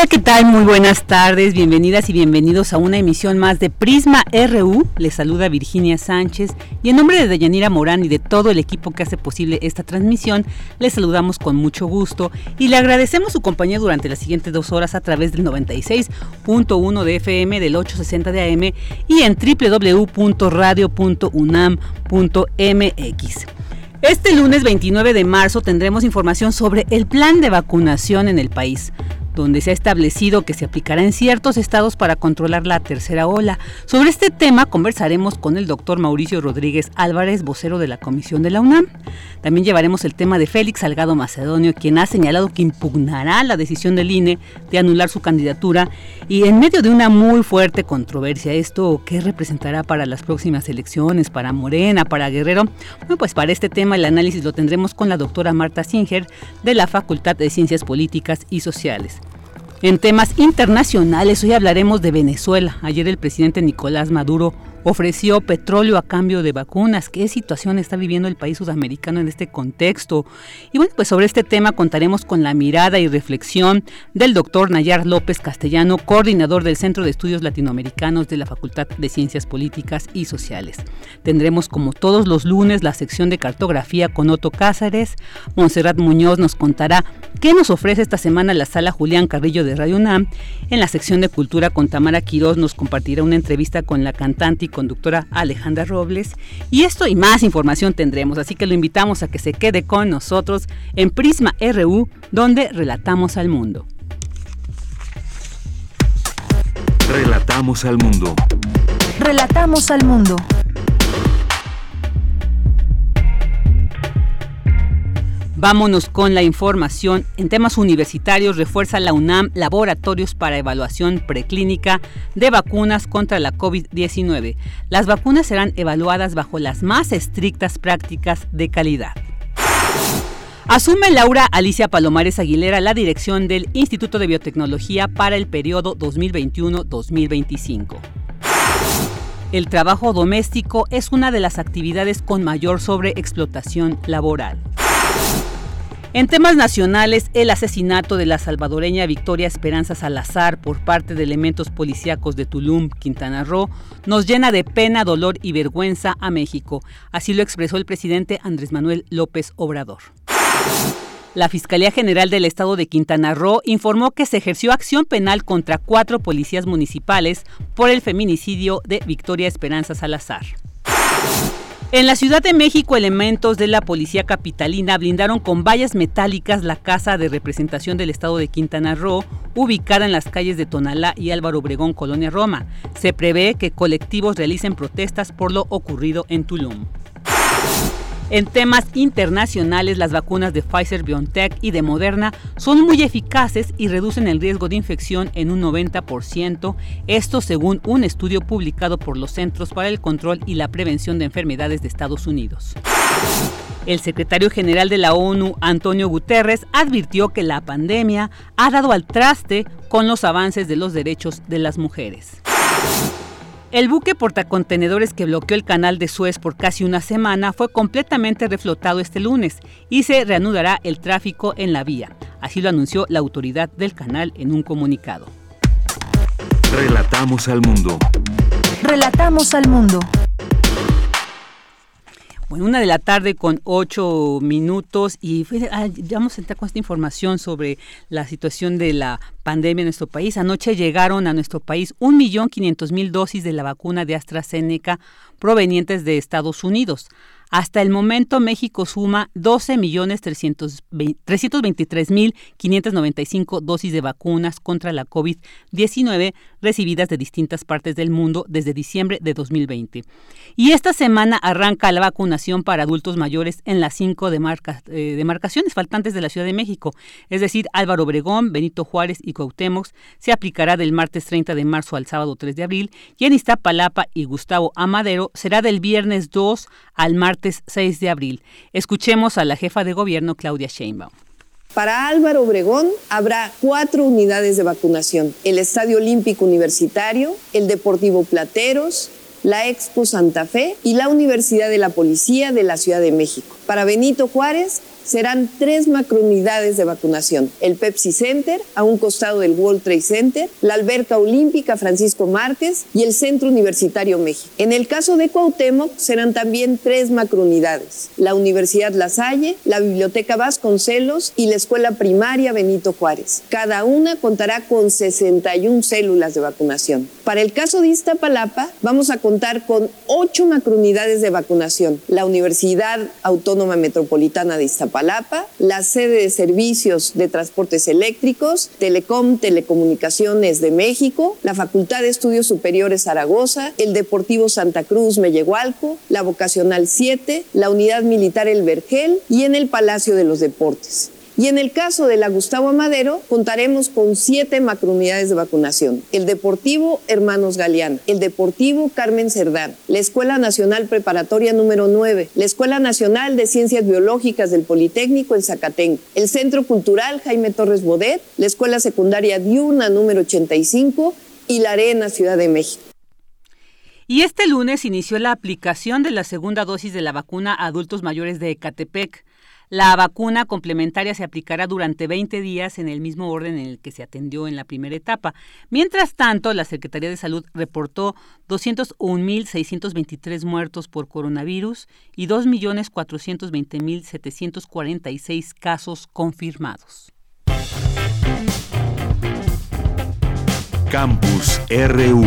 Hola, ¿qué tal? Muy buenas tardes, bienvenidas y bienvenidos a una emisión más de Prisma RU. Les saluda Virginia Sánchez y en nombre de Dayanira Morán y de todo el equipo que hace posible esta transmisión, les saludamos con mucho gusto y le agradecemos su compañía durante las siguientes dos horas a través del 96.1 de FM, del 860 de AM y en www.radio.unam.mx. Este lunes 29 de marzo tendremos información sobre el plan de vacunación en el país donde se ha establecido que se aplicará en ciertos estados para controlar la tercera ola. Sobre este tema conversaremos con el doctor Mauricio Rodríguez Álvarez, vocero de la Comisión de la UNAM. También llevaremos el tema de Félix Salgado Macedonio, quien ha señalado que impugnará la decisión del INE de anular su candidatura y en medio de una muy fuerte controversia. ¿Esto qué representará para las próximas elecciones, para Morena, para Guerrero? Bueno, pues para este tema el análisis lo tendremos con la doctora Marta Singer de la Facultad de Ciencias Políticas y Sociales. En temas internacionales, hoy hablaremos de Venezuela. Ayer el presidente Nicolás Maduro ofreció petróleo a cambio de vacunas. ¿Qué situación está viviendo el país sudamericano en este contexto? Y bueno, pues sobre este tema contaremos con la mirada y reflexión del doctor Nayar López Castellano, coordinador del Centro de Estudios Latinoamericanos de la Facultad de Ciencias Políticas y Sociales. Tendremos como todos los lunes la sección de cartografía con Otto Cázares. Monserrat Muñoz nos contará qué nos ofrece esta semana la sala Julián Carrillo de Radio UNAM. En la sección de cultura con Tamara Quirós nos compartirá una entrevista con la cantante conductora Alejandra Robles. Y esto y más información tendremos, así que lo invitamos a que se quede con nosotros en Prisma RU, donde relatamos al mundo. Relatamos al mundo. Relatamos al mundo. Vámonos con la información. En temas universitarios refuerza la UNAM laboratorios para evaluación preclínica de vacunas contra la COVID-19. Las vacunas serán evaluadas bajo las más estrictas prácticas de calidad. Asume Laura Alicia Palomares Aguilera la dirección del Instituto de Biotecnología para el periodo 2021-2025. El trabajo doméstico es una de las actividades con mayor sobreexplotación laboral. En temas nacionales, el asesinato de la salvadoreña Victoria Esperanza Salazar por parte de elementos policíacos de Tulum, Quintana Roo, nos llena de pena, dolor y vergüenza a México. Así lo expresó el presidente Andrés Manuel López Obrador. La Fiscalía General del Estado de Quintana Roo informó que se ejerció acción penal contra cuatro policías municipales por el feminicidio de Victoria Esperanza Salazar. En la Ciudad de México, elementos de la Policía Capitalina blindaron con vallas metálicas la Casa de Representación del Estado de Quintana Roo, ubicada en las calles de Tonalá y Álvaro Obregón, Colonia Roma. Se prevé que colectivos realicen protestas por lo ocurrido en Tulum. En temas internacionales, las vacunas de Pfizer BioNTech y de Moderna son muy eficaces y reducen el riesgo de infección en un 90%, esto según un estudio publicado por los Centros para el Control y la Prevención de Enfermedades de Estados Unidos. El secretario general de la ONU, Antonio Guterres, advirtió que la pandemia ha dado al traste con los avances de los derechos de las mujeres. El buque portacontenedores que bloqueó el canal de Suez por casi una semana fue completamente reflotado este lunes y se reanudará el tráfico en la vía. Así lo anunció la autoridad del canal en un comunicado. Relatamos al mundo. Relatamos al mundo. Bueno, una de la tarde con ocho minutos y ya vamos a entrar con esta información sobre la situación de la pandemia en nuestro país. Anoche llegaron a nuestro país un millón quinientos mil dosis de la vacuna de AstraZeneca provenientes de Estados Unidos. Hasta el momento México suma 12.323.595 dosis de vacunas contra la COVID-19 recibidas de distintas partes del mundo desde diciembre de 2020. Y esta semana arranca la vacunación para adultos mayores en las cinco eh, demarcaciones faltantes de la Ciudad de México, es decir, Álvaro Obregón, Benito Juárez y Cuauhtémoc. Se aplicará del martes 30 de marzo al sábado 3 de abril y en Iztapalapa y Gustavo Amadero será del viernes 2 al martes 6 de abril. Escuchemos a la jefa de gobierno Claudia Sheinbaum. Para Álvaro Obregón habrá cuatro unidades de vacunación, el Estadio Olímpico Universitario, el Deportivo Plateros, la Expo Santa Fe y la Universidad de la Policía de la Ciudad de México. Para Benito Juárez serán tres macrounidades de vacunación. El Pepsi Center, a un costado del World Trade Center, la Alberca Olímpica Francisco Márquez y el Centro Universitario México. En el caso de Cuauhtémoc serán también tres macrounidades. La Universidad La Salle, la Biblioteca Vasconcelos y la Escuela Primaria Benito Juárez. Cada una contará con 61 células de vacunación. Para el caso de Iztapalapa, vamos a contar con ocho macrounidades de vacunación. La Universidad Autónoma Metropolitana de Iztapalapa, la sede de servicios de transportes eléctricos, Telecom Telecomunicaciones de México, la Facultad de Estudios Superiores Zaragoza, el Deportivo Santa Cruz Mellehualco, la Vocacional 7, la Unidad Militar El Vergel y en el Palacio de los Deportes. Y en el caso de la Gustavo Amadero, contaremos con siete macrounidades de vacunación. El Deportivo Hermanos Galeán, el Deportivo Carmen Cerdán, la Escuela Nacional Preparatoria número 9, la Escuela Nacional de Ciencias Biológicas del Politécnico en Zacatenco, el Centro Cultural Jaime Torres Bodet, la Escuela Secundaria Diurna número 85 y la Arena Ciudad de México. Y este lunes inició la aplicación de la segunda dosis de la vacuna a adultos mayores de Ecatepec. La vacuna complementaria se aplicará durante 20 días en el mismo orden en el que se atendió en la primera etapa. Mientras tanto, la Secretaría de Salud reportó 201.623 muertos por coronavirus y 2.420.746 casos confirmados. Campus RU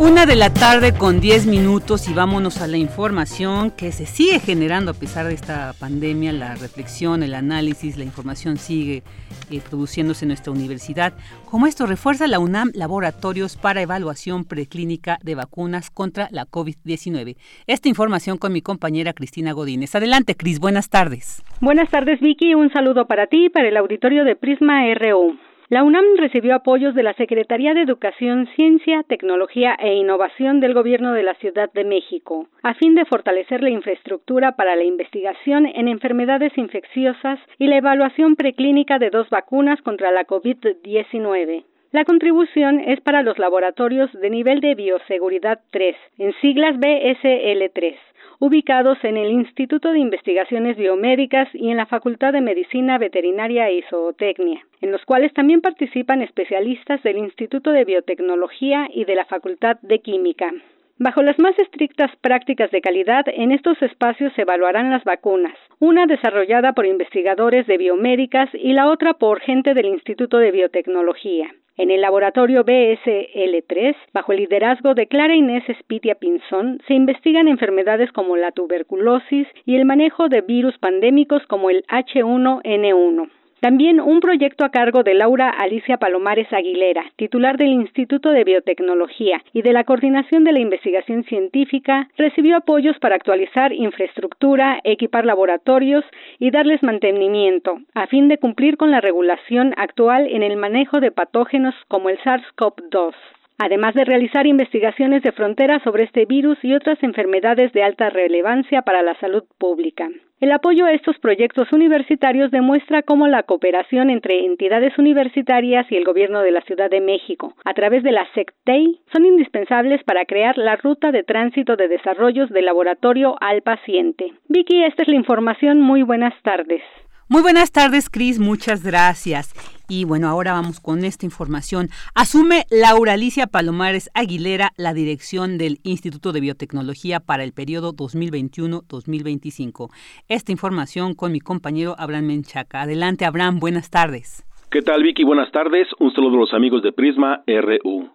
Una de la tarde con 10 minutos y vámonos a la información que se sigue generando a pesar de esta pandemia, la reflexión, el análisis, la información sigue eh, produciéndose en nuestra universidad. Como esto refuerza la UNAM laboratorios para evaluación preclínica de vacunas contra la COVID-19. Esta información con mi compañera Cristina Godínez. Adelante, Cris, buenas tardes. Buenas tardes, Vicky. Un saludo para ti y para el auditorio de Prisma RU. La UNAM recibió apoyos de la Secretaría de Educación, Ciencia, Tecnología e Innovación del Gobierno de la Ciudad de México, a fin de fortalecer la infraestructura para la investigación en enfermedades infecciosas y la evaluación preclínica de dos vacunas contra la COVID-19. La contribución es para los laboratorios de nivel de bioseguridad 3, en siglas BSL3, ubicados en el Instituto de Investigaciones Biomédicas y en la Facultad de Medicina Veterinaria y Zootecnia, en los cuales también participan especialistas del Instituto de Biotecnología y de la Facultad de Química. Bajo las más estrictas prácticas de calidad, en estos espacios se evaluarán las vacunas, una desarrollada por investigadores de biomédicas y la otra por gente del Instituto de Biotecnología. En el laboratorio BSL3, bajo el liderazgo de Clara Inés Espitia Pinzón, se investigan enfermedades como la tuberculosis y el manejo de virus pandémicos como el H1N1. También un proyecto a cargo de Laura Alicia Palomares Aguilera, titular del Instituto de Biotecnología y de la Coordinación de la Investigación Científica, recibió apoyos para actualizar infraestructura, equipar laboratorios y darles mantenimiento, a fin de cumplir con la regulación actual en el manejo de patógenos como el SARS-CoV-2 además de realizar investigaciones de frontera sobre este virus y otras enfermedades de alta relevancia para la salud pública. El apoyo a estos proyectos universitarios demuestra cómo la cooperación entre entidades universitarias y el gobierno de la Ciudad de México, a través de la SECTEI, son indispensables para crear la ruta de tránsito de desarrollos del laboratorio al paciente. Vicky, esta es la información. Muy buenas tardes. Muy buenas tardes, Cris. Muchas gracias. Y bueno, ahora vamos con esta información. Asume Laura Alicia Palomares Aguilera la dirección del Instituto de Biotecnología para el periodo 2021-2025. Esta información con mi compañero Abraham Menchaca. Adelante, Abraham, buenas tardes. ¿Qué tal, Vicky? Buenas tardes. Un saludo a los amigos de Prisma RU.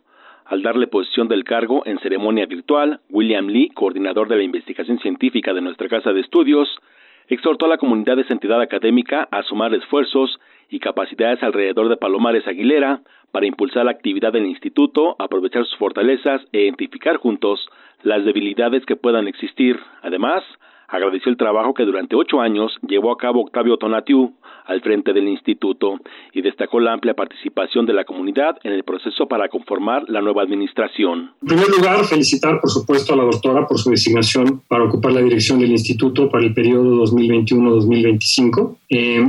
Al darle posición del cargo en ceremonia virtual, William Lee, coordinador de la investigación científica de nuestra casa de estudios, exhortó a la comunidad de esa entidad académica a sumar esfuerzos y capacidades alrededor de Palomares Aguilera para impulsar la actividad del instituto, aprovechar sus fortalezas e identificar juntos las debilidades que puedan existir. Además, agradeció el trabajo que durante ocho años llevó a cabo Octavio Tonatiu al frente del instituto y destacó la amplia participación de la comunidad en el proceso para conformar la nueva administración. En primer lugar, felicitar por supuesto a la doctora por su designación para ocupar la dirección del instituto para el periodo 2021-2025. Eh,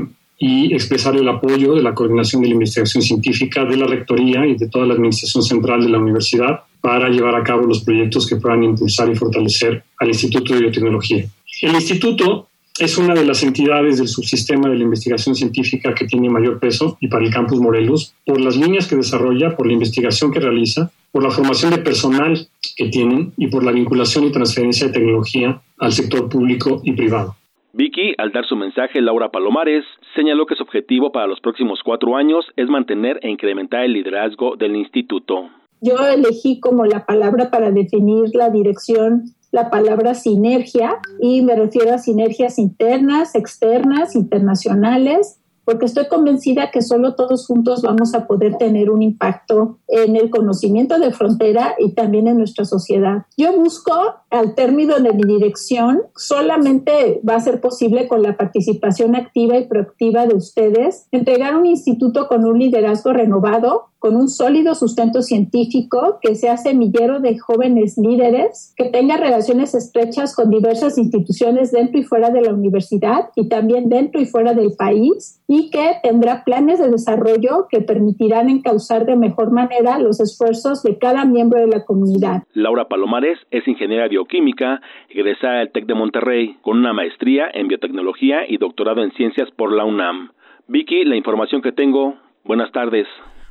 y expresar el apoyo de la Coordinación de la Investigación Científica, de la Rectoría y de toda la Administración Central de la Universidad para llevar a cabo los proyectos que puedan impulsar y fortalecer al Instituto de Biotecnología. El instituto es una de las entidades del subsistema de la investigación científica que tiene mayor peso y para el campus Morelos, por las líneas que desarrolla, por la investigación que realiza, por la formación de personal que tienen y por la vinculación y transferencia de tecnología al sector público y privado. Vicky, al dar su mensaje, Laura Palomares señaló que su objetivo para los próximos cuatro años es mantener e incrementar el liderazgo del instituto. Yo elegí como la palabra para definir la dirección la palabra sinergia y me refiero a sinergias internas, externas, internacionales, porque estoy convencida que solo todos juntos vamos a poder tener un impacto en el conocimiento de frontera y también en nuestra sociedad. Yo busco al término de mi dirección solamente va a ser posible con la participación activa y proactiva de ustedes, entregar un instituto con un liderazgo renovado con un sólido sustento científico, que sea semillero de jóvenes líderes, que tenga relaciones estrechas con diversas instituciones dentro y fuera de la universidad y también dentro y fuera del país, y que tendrá planes de desarrollo que permitirán encauzar de mejor manera los esfuerzos de cada miembro de la comunidad. Laura Palomares es ingeniera bioquímica, egresada del TEC de Monterrey, con una maestría en biotecnología y doctorado en ciencias por la UNAM. Vicky, la información que tengo. Buenas tardes.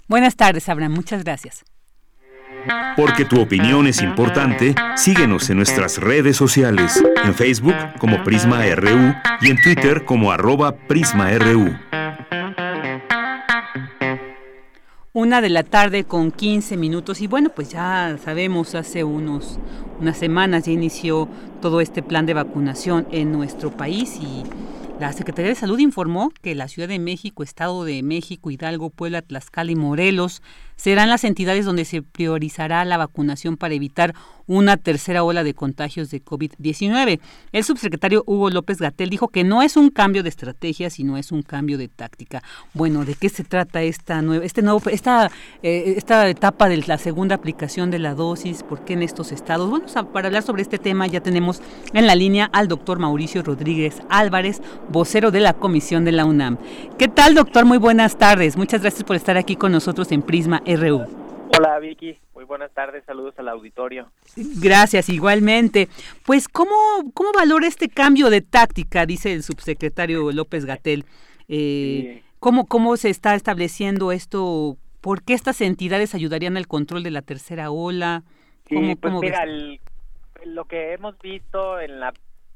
Buenas tardes, Abraham. Muchas gracias. Porque tu opinión es importante, síguenos en nuestras redes sociales, en Facebook como Prisma RU y en Twitter como arroba PrismaRU. Una de la tarde con 15 minutos y bueno, pues ya sabemos, hace unos, unas semanas ya inició todo este plan de vacunación en nuestro país y la Secretaría de Salud informó que la Ciudad de México, Estado de México, Hidalgo, Puebla, Tlaxcala y Morelos serán las entidades donde se priorizará la vacunación para evitar una tercera ola de contagios de COVID-19. El subsecretario Hugo López Gatel dijo que no es un cambio de estrategia, sino es un cambio de táctica. Bueno, ¿de qué se trata esta nueva, este nuevo, esta, eh, esta etapa de la segunda aplicación de la dosis? ¿Por qué en estos estados? Bueno, para hablar sobre este tema ya tenemos en la línea al doctor Mauricio Rodríguez Álvarez, vocero de la Comisión de la UNAM. ¿Qué tal, doctor? Muy buenas tardes. Muchas gracias por estar aquí con nosotros en Prisma RU. Hola, Vicky. Muy buenas tardes. Saludos al auditorio. Gracias, igualmente. Pues, ¿cómo, cómo valora este cambio de táctica? Dice el subsecretario López Gatel. Eh, ¿cómo, ¿Cómo se está estableciendo esto? ¿Por qué estas entidades ayudarían al control de la tercera ola? ¿Cómo, pues mira, lo que hemos visto en la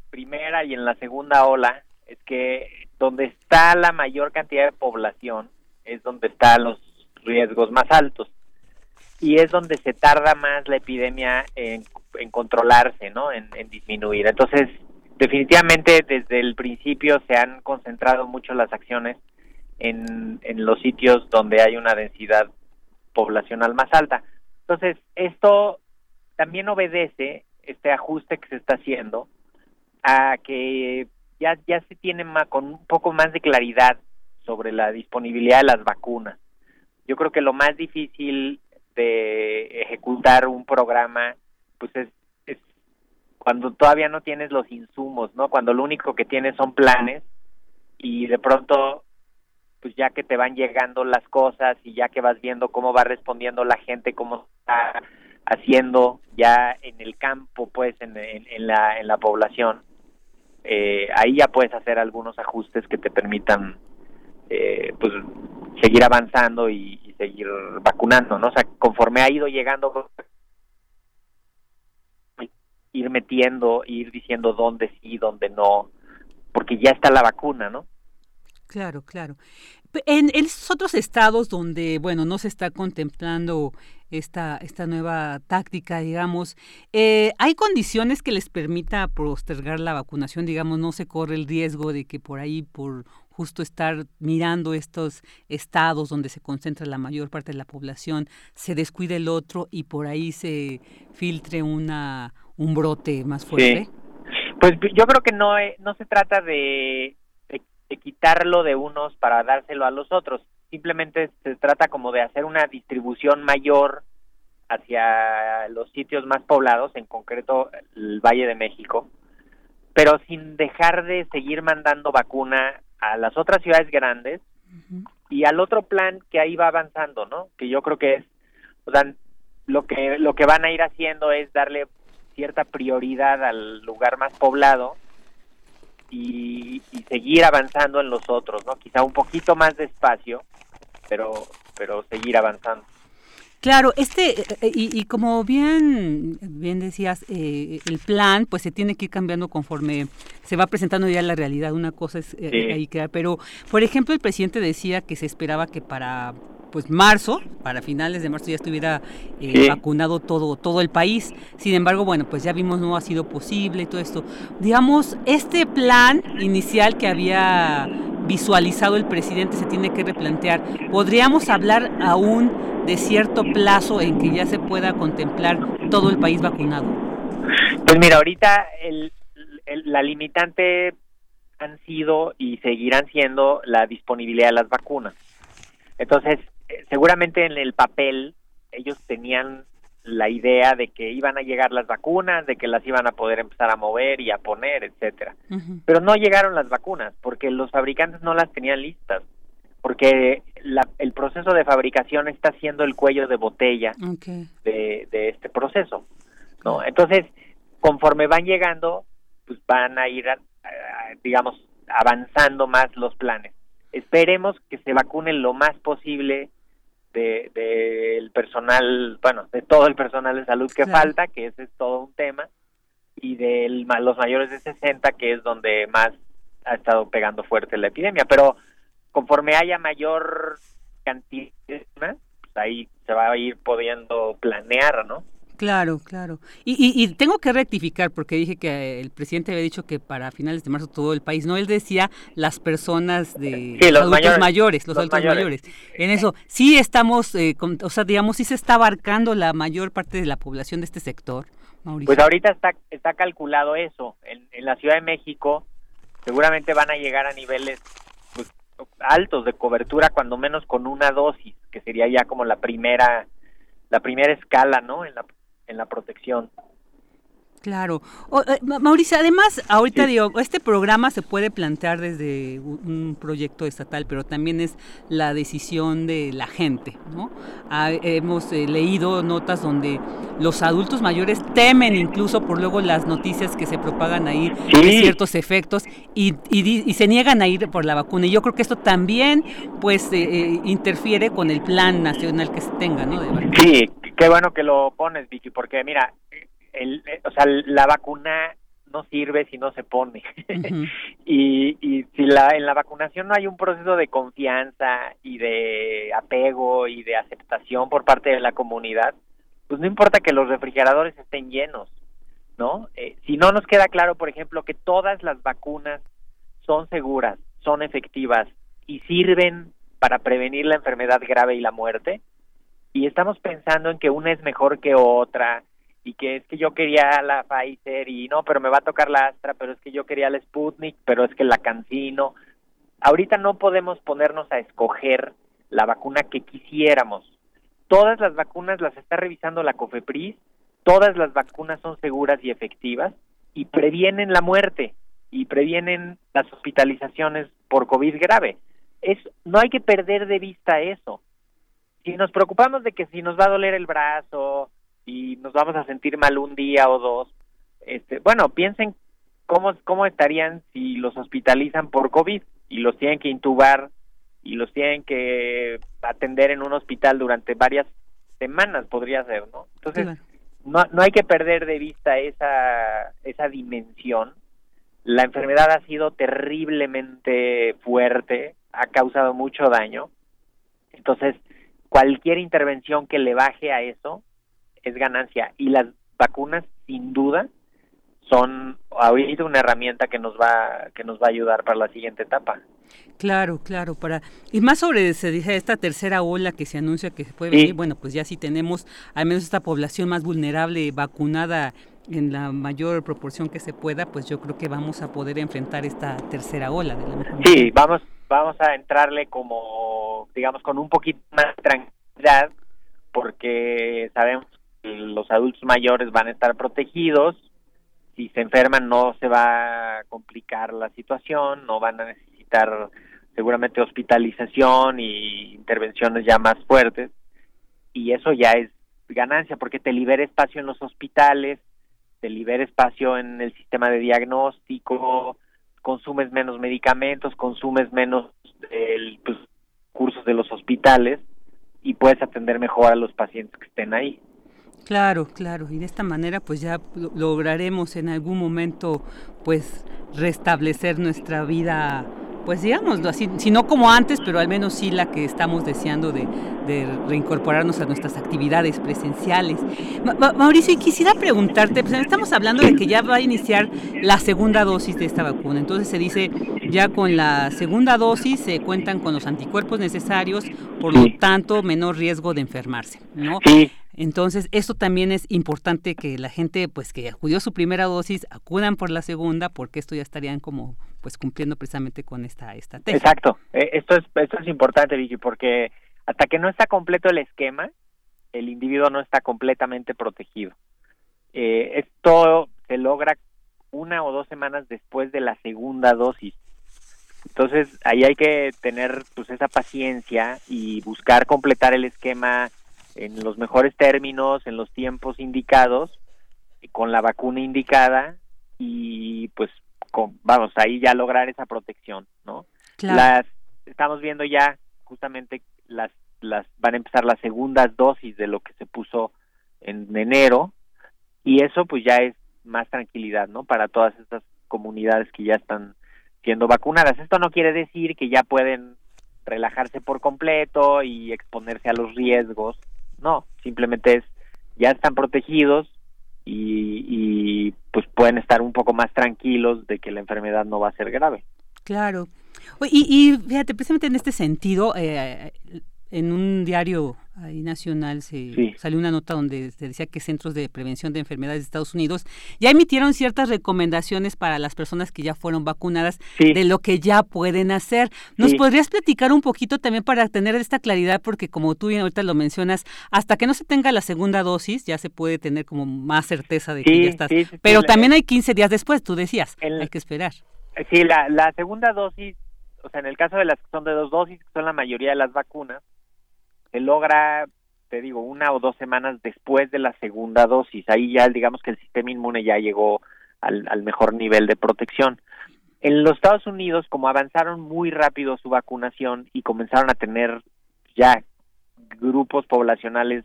primera y en la segunda ola es que donde está la mayor cantidad de población es donde están los riesgos más altos y es donde se tarda más la epidemia en, controlarse, ¿no? En, disminuir. Entonces, definitivamente desde el principio se han concentrado mucho las acciones en, en los sitios donde hay una densidad poblacional más alta. Entonces, esto también obedece este ajuste que se está haciendo a que ya, ya se tiene más, con un poco más de claridad sobre la disponibilidad de las vacunas. Yo creo que lo más difícil de ejecutar un programa, pues es, es cuando todavía no tienes los insumos, ¿no? Cuando lo único que tienes son planes y de pronto pues ya que te van llegando las cosas y ya que vas viendo cómo va respondiendo la gente, cómo está haciendo ya en el campo, pues en, en la, en la población, eh, ahí ya puedes hacer algunos ajustes que te permitan eh, pues seguir avanzando y, seguir vacunando, ¿no? O sea, conforme ha ido llegando ir metiendo, ir diciendo dónde sí, dónde no, porque ya está la vacuna, ¿no? Claro, claro. En, esos otros estados donde, bueno, no se está contemplando esta, esta nueva táctica, digamos. Eh, ¿Hay condiciones que les permita postergar la vacunación? Digamos, no se corre el riesgo de que por ahí, por justo estar mirando estos estados donde se concentra la mayor parte de la población, se descuide el otro y por ahí se filtre una un brote más fuerte. Pues yo creo que no, eh, no se trata de, de quitarlo de unos para dárselo a los otros simplemente se trata como de hacer una distribución mayor hacia los sitios más poblados, en concreto el Valle de México, pero sin dejar de seguir mandando vacuna a las otras ciudades grandes y al otro plan que ahí va avanzando, ¿no? Que yo creo que es, o sea, lo que lo que van a ir haciendo es darle cierta prioridad al lugar más poblado y, y seguir avanzando en los otros, ¿no? Quizá un poquito más despacio, pero, pero seguir avanzando. Claro, este, eh, y, como bien, bien decías, eh, el plan pues se tiene que ir cambiando conforme se va presentando ya la realidad. Una cosa es eh, ahí queda, pero por ejemplo el presidente decía que se esperaba que para pues marzo, para finales de marzo ya estuviera vacunado todo todo el país. Sin embargo, bueno, pues ya vimos no ha sido posible y todo esto. Digamos, este plan inicial que había visualizado el presidente se tiene que replantear. ¿Podríamos hablar aún de cierto plazo en que ya se pueda contemplar todo el país vacunado? Pues mira, ahorita el, la limitante han sido y seguirán siendo la disponibilidad de las vacunas. Entonces, eh, seguramente en el papel ellos tenían la idea de que iban a llegar las vacunas, de que las iban a poder empezar a mover y a poner, etcétera. Pero no llegaron las vacunas porque los fabricantes no las tenían listas, porque el proceso de fabricación está siendo el cuello de botella de, de, este proceso, ¿no? Entonces, conforme van llegando, pues van a ir, digamos, avanzando más los planes. Esperemos que se vacunen lo más posible del de, personal, bueno, de todo el personal de salud que falta, que ese es todo un tema, y de los mayores de 60, que es donde más ha estado pegando fuerte la epidemia. Pero conforme haya mayor cantidad, pues ahí se va a ir pudiendo planear, ¿no? Claro, claro. Y, tengo que rectificar porque dije que el presidente había dicho que para finales de marzo todo el país, no, él decía las personas de los adultos mayores, los, adultos mayores. En eso, sí estamos, eh, o sea, digamos, sí se está abarcando la mayor parte de la población de este sector. Mauricio. Pues ahorita está, está calculado eso. En, en la Ciudad de México seguramente van a llegar a niveles pues, altos de cobertura, cuando menos con una dosis, que sería ya como la primera la primera escala, ¿no? En la en la protección. Claro. Eh, Mauricio, además, ahorita digo, este programa se puede plantear desde un proyecto estatal, pero también es la decisión de la gente, ¿no? hemos eh, leído notas donde los adultos mayores temen incluso por luego las noticias que se propagan ahí de ciertos efectos y, y, se niegan a ir por la vacuna. Y yo creo que esto también, pues, eh, interfiere con el plan nacional que se tenga, ¿no? sí, qué bueno que lo pones, Vicky, porque mira, el, eh, o sea, la vacuna no sirve si no se pone. y, y si la, en la vacunación no hay un proceso de confianza y de apego y de aceptación por parte de la comunidad, pues no importa que los refrigeradores estén llenos, ¿no? Eh, si no nos queda claro, por ejemplo, que todas las vacunas son seguras, son efectivas y sirven para prevenir la enfermedad grave y la muerte, y estamos pensando en que una es mejor que otra, y que es que yo quería la Pfizer y no, pero me va a tocar la Astra, pero es que yo quería la Sputnik, pero es que la Cancino. Ahorita no podemos ponernos a escoger la vacuna que quisiéramos. Todas las vacunas las está revisando la COFEPRIS, todas las vacunas son seguras y efectivas y previenen la muerte y previenen las hospitalizaciones por COVID grave. Es, no hay que perder de vista eso. Si nos preocupamos de que si nos va a doler el brazo, y nos vamos a sentir mal un día o dos, este, bueno, piensen cómo, cómo estarían si los hospitalizan por COVID y los tienen que intubar y los tienen que atender en un hospital durante varias semanas, podría ser, ¿no? Entonces, no, no hay que perder de vista esa, esa dimensión. La enfermedad ha sido terriblemente fuerte, ha causado mucho daño. Entonces, cualquier intervención que le baje a eso es ganancia. Y las vacunas sin duda son ahorita una herramienta que nos va que nos va a ayudar para la siguiente etapa. Claro, claro, para y más sobre se dice esta tercera ola que se anuncia que se puede venir, bueno, pues ya si tenemos al menos esta población más vulnerable vacunada en la mayor proporción que se pueda, pues yo creo que vamos a poder enfrentar esta tercera ola de la Sí, vamos vamos a entrarle como digamos con un poquito más tranquilidad porque sabemos que los adultos mayores van a estar protegidos. Si se enferman no se va a complicar la situación, no van a necesitar seguramente hospitalización y intervenciones ya más fuertes. Y eso ya es ganancia porque te libera espacio en los hospitales, te libera espacio en el sistema de diagnóstico, consumes menos medicamentos, consumes menos el, pues, cursos de los hospitales y puedes atender mejor a los pacientes que estén ahí. Claro, claro, y de esta manera pues ya lograremos en algún momento pues restablecer nuestra vida pues digámoslo así, si no como antes, pero al menos sí la que estamos deseando de, reincorporarnos a nuestras actividades presenciales. Mauricio, y quisiera preguntarte, pues estamos hablando de que ya va a iniciar la segunda dosis de esta vacuna, entonces se dice ya con la segunda dosis se cuentan con los anticuerpos necesarios, por lo tanto menor riesgo de enfermarse, ¿no? Sí. Entonces, esto también es importante que la gente, pues que acudió su primera dosis, acudan por la segunda, porque esto ya estarían como, pues cumpliendo precisamente con esta estrategia. Exacto. Eh, esto es esto es importante, Vicky, porque hasta que no está completo el esquema, el individuo no está completamente protegido. Eh, esto se logra una o dos semanas después de la segunda dosis. Entonces, ahí hay que tener pues esa paciencia y buscar completar el esquema en los mejores términos, en los tiempos indicados, con la vacuna indicada y pues vamos, ahí ya lograr esa protección, ¿no? Las estamos viendo ya justamente las las van a empezar las segundas dosis de lo que se puso en enero y eso pues ya es más tranquilidad, ¿no? Para todas estas comunidades que ya están siendo vacunadas. Esto no quiere decir que ya pueden relajarse por completo y exponerse a los riesgos no, simplemente es, ya están protegidos y, pues pueden estar un poco más tranquilos de que la enfermedad no va a ser grave. Claro. Y, y fíjate, precisamente en este sentido, eh, en un diario ahí nacional se salió una nota donde se decía que centros de prevención de enfermedades de Estados Unidos ya emitieron ciertas recomendaciones para las personas que ya fueron vacunadas de lo que ya pueden hacer. ¿Nos podrías platicar un poquito también para tener esta claridad? Porque como tú ahorita lo mencionas, hasta que no se tenga la segunda dosis ya se puede tener como más certeza de que ya estás. Pero también hay 15 días después, tú decías, hay que esperar. Sí, la, la segunda dosis, o sea, en el caso de las que son de dos dosis, que son la mayoría de las vacunas, se logra, te digo, una o dos semanas después de la segunda dosis. Ahí ya digamos que el sistema inmune ya llegó al, mejor nivel de protección. En los Estados Unidos, como avanzaron muy rápido su vacunación y comenzaron a tener ya grupos poblacionales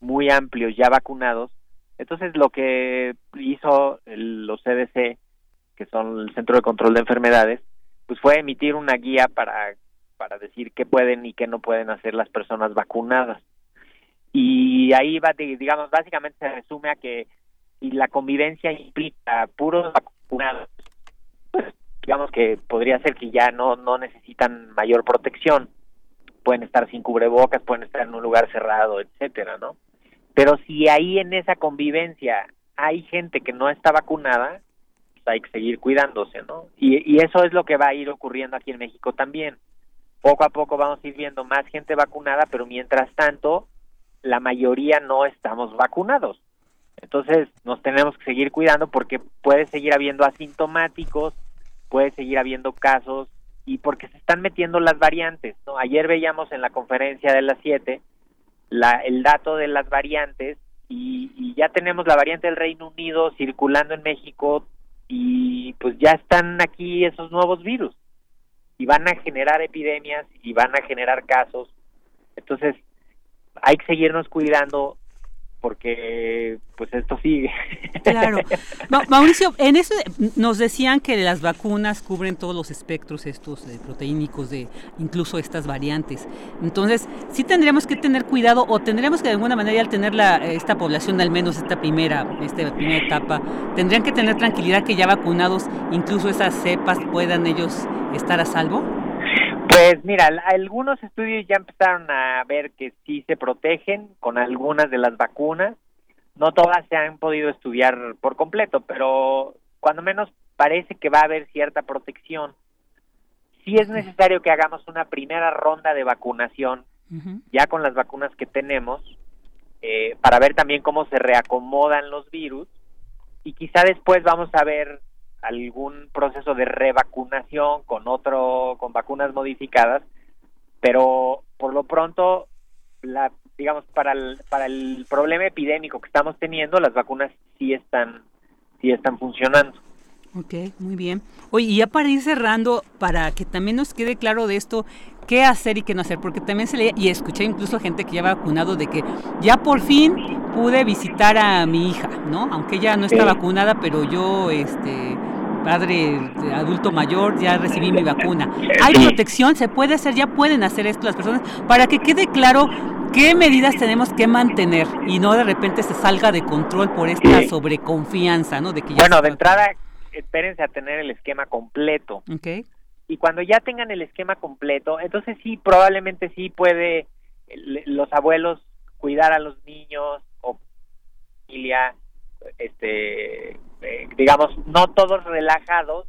muy amplios ya vacunados, entonces lo que hizo los CDC, que son el Centro de Control de Enfermedades, pues fue emitir una guía para para decir qué pueden y qué no pueden hacer las personas vacunadas. Y ahí va, digamos, básicamente se resume a que si la convivencia implica puros vacunados, pues digamos que podría ser que ya no, no necesitan mayor protección, pueden estar sin cubrebocas, pueden estar en un lugar cerrado, etcétera, ¿no? Pero si ahí en esa convivencia hay gente que no está vacunada, pues hay que seguir cuidándose, ¿no? Y, y eso es lo que va a ir ocurriendo aquí en México también poco a poco vamos a ir viendo más gente vacunada, pero mientras tanto, la mayoría no estamos vacunados. Entonces, nos tenemos que seguir cuidando porque puede seguir habiendo asintomáticos, puede seguir habiendo casos y porque se están metiendo las variantes. ¿no? Ayer veíamos en la conferencia de las 7 la, el dato de las variantes y, y ya tenemos la variante del Reino Unido circulando en México y pues ya están aquí esos nuevos virus y van a generar epidemias y van a generar casos. Entonces, hay que seguirnos cuidando porque pues esto sigue. Claro. Mauricio, en eso nos decían que las vacunas cubren todos los espectros estos de proteínicos de incluso estas variantes. Entonces, sí tendríamos que tener cuidado o tendríamos que de alguna manera al tener la, esta población al menos esta primera esta primera etapa, tendrían que tener tranquilidad que ya vacunados incluso esas cepas puedan ellos estar a salvo. Pues mira, algunos estudios ya empezaron a ver que sí se protegen con algunas de las vacunas. No todas se han podido estudiar por completo, pero cuando menos parece que va a haber cierta protección. Sí es necesario que hagamos una primera ronda de vacunación, ya con las vacunas que tenemos, eh, para ver también cómo se reacomodan los virus y quizá después vamos a ver algún proceso de revacunación con otro con vacunas modificadas pero por lo pronto la digamos para el para el problema epidémico que estamos teniendo las vacunas sí están sí están funcionando Ok, muy bien. Oye, y ya para ir cerrando, para que también nos quede claro de esto, qué hacer y qué no hacer, porque también se leía, y escuché incluso gente que ya vacunado de que ya por fin pude visitar a mi hija, ¿no? Aunque ella no está vacunada, pero yo, este, padre adulto mayor, ya recibí mi vacuna. ¿Hay protección? ¿Se puede hacer? ¿Ya pueden hacer esto las personas? Para que quede claro qué medidas tenemos que mantener y no de repente se salga de control por esta sobreconfianza, ¿no? De que bueno, de entrada, espérense a tener el esquema completo. Okay. Y cuando ya tengan el esquema completo, entonces sí, probablemente sí puede los abuelos cuidar a los niños o familia, este eh, digamos, no todos relajados,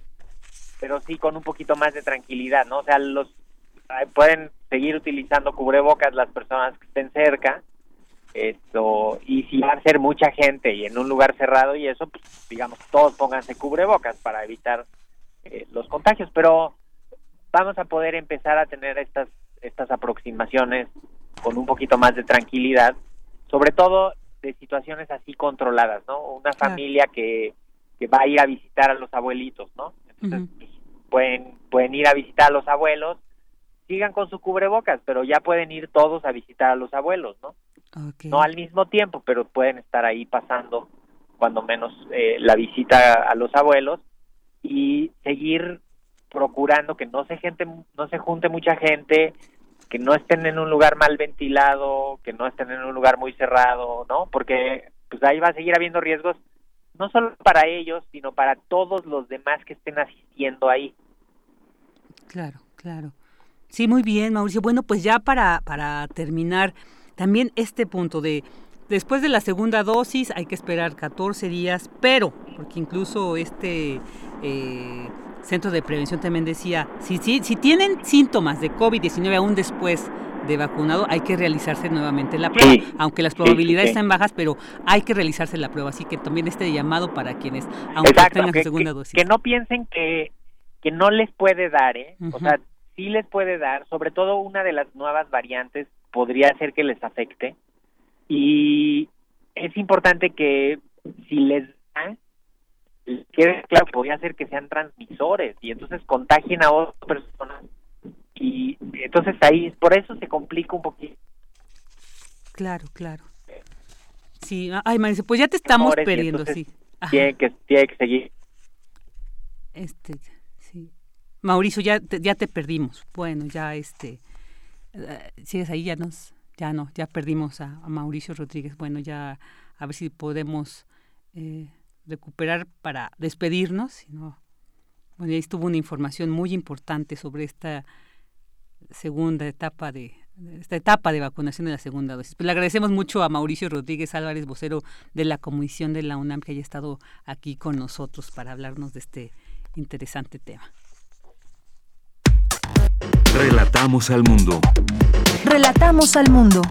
pero sí con un poquito más de tranquilidad, ¿no? O sea, los pueden seguir utilizando cubrebocas las personas que estén cerca, esto, y si va a ser mucha gente y en un lugar cerrado y eso, pues, digamos, todos pónganse cubrebocas para evitar eh, los contagios, pero vamos a poder empezar a tener estas estas aproximaciones con un poquito más de tranquilidad, sobre todo de situaciones así controladas, ¿no? Una familia que, que va a ir a visitar a los abuelitos, ¿no? Entonces, pues, pueden, pueden ir a visitar a los abuelos, sigan con su cubrebocas, pero ya pueden ir todos a visitar a los abuelos, ¿no? No al mismo tiempo, pero pueden estar ahí pasando cuando menos eh, la visita a los abuelos y seguir procurando que no se gente no se junte mucha gente que no estén en un lugar mal ventilado, que no estén en un lugar muy cerrado, ¿no? Porque pues ahí va a seguir habiendo riesgos no solo para ellos, sino para todos los demás que estén asistiendo ahí. Claro, claro. Sí, muy bien, Mauricio. Bueno, pues ya para, para terminar, también este punto de después de la segunda dosis hay que esperar 14 días, pero, porque incluso este eh, Centro de Prevención también decía, si, si, si tienen síntomas de COVID-19 aún después de vacunado, hay que realizarse nuevamente la prueba, aunque las probabilidades están bajas, pero hay que realizarse la prueba, así que también este llamado para quienes aunque tengan que, segunda dosis. Que no piensen que, que no les puede dar, ¿eh? O sea, sí les puede dar, sobre todo una de las nuevas variantes podría ser que les afecte. Y es importante que si les da quede claro que podría ser que sean transmisores y entonces contagien a otras personas y entonces ahí por eso se complica un poquito. Claro claro. Sí ay Marisa pues ya te estamos perdiendo sí. Tiene que tiene que seguir. Este sí. Mauricio ya te, ya te perdimos. Bueno ya este eh, si es ahí ya nos ya no ya perdimos a, Mauricio Rodríguez. Bueno ya a ver si podemos eh, recuperar para despedirnos, sino bueno, ahí estuvo una información muy importante sobre esta segunda etapa de esta etapa de vacunación de la segunda dosis. Pues le agradecemos mucho a Mauricio Rodríguez Álvarez, vocero de la Comisión de la UNAM, que haya estado aquí con nosotros para hablarnos de este interesante tema. Relatamos al mundo. Relatamos al mundo.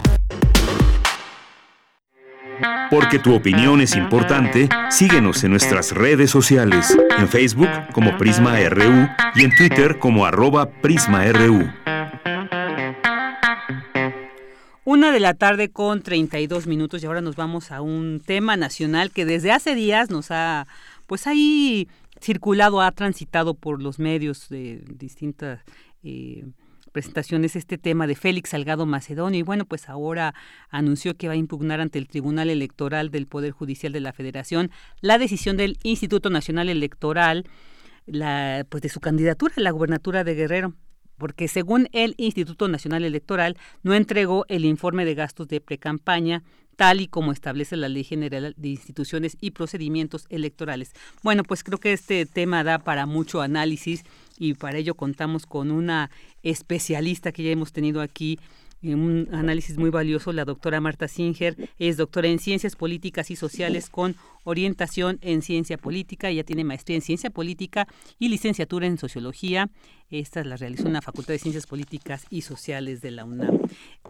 Porque tu opinión es importante, síguenos en nuestras redes sociales, en Facebook como Prisma RU y en Twitter como arroba PrismaRU. Una de la tarde con 32 minutos y ahora nos vamos a un tema nacional que desde hace días nos ha, pues ahí circulado, ha transitado por los medios de distintas... Eh, presentaciones este tema de Félix Salgado Macedonio y bueno, pues ahora anunció que va a impugnar ante el Tribunal Electoral del Poder Judicial de la Federación la decisión del Instituto Nacional Electoral la, pues de su candidatura a la gubernatura de Guerrero porque según el Instituto Nacional Electoral no entregó el informe de gastos de precampaña tal y como establece la Ley General de Instituciones y Procedimientos Electorales. Bueno, pues creo que este tema da para mucho análisis y para ello contamos con una especialista que ya hemos tenido aquí un análisis muy valioso. La doctora Marta Singer es doctora en Ciencias Políticas y Sociales con orientación en Ciencia Política. Ella tiene maestría en Ciencia Política y licenciatura en Sociología. Esta la realizó en la Facultad de Ciencias Políticas y Sociales de la UNAM.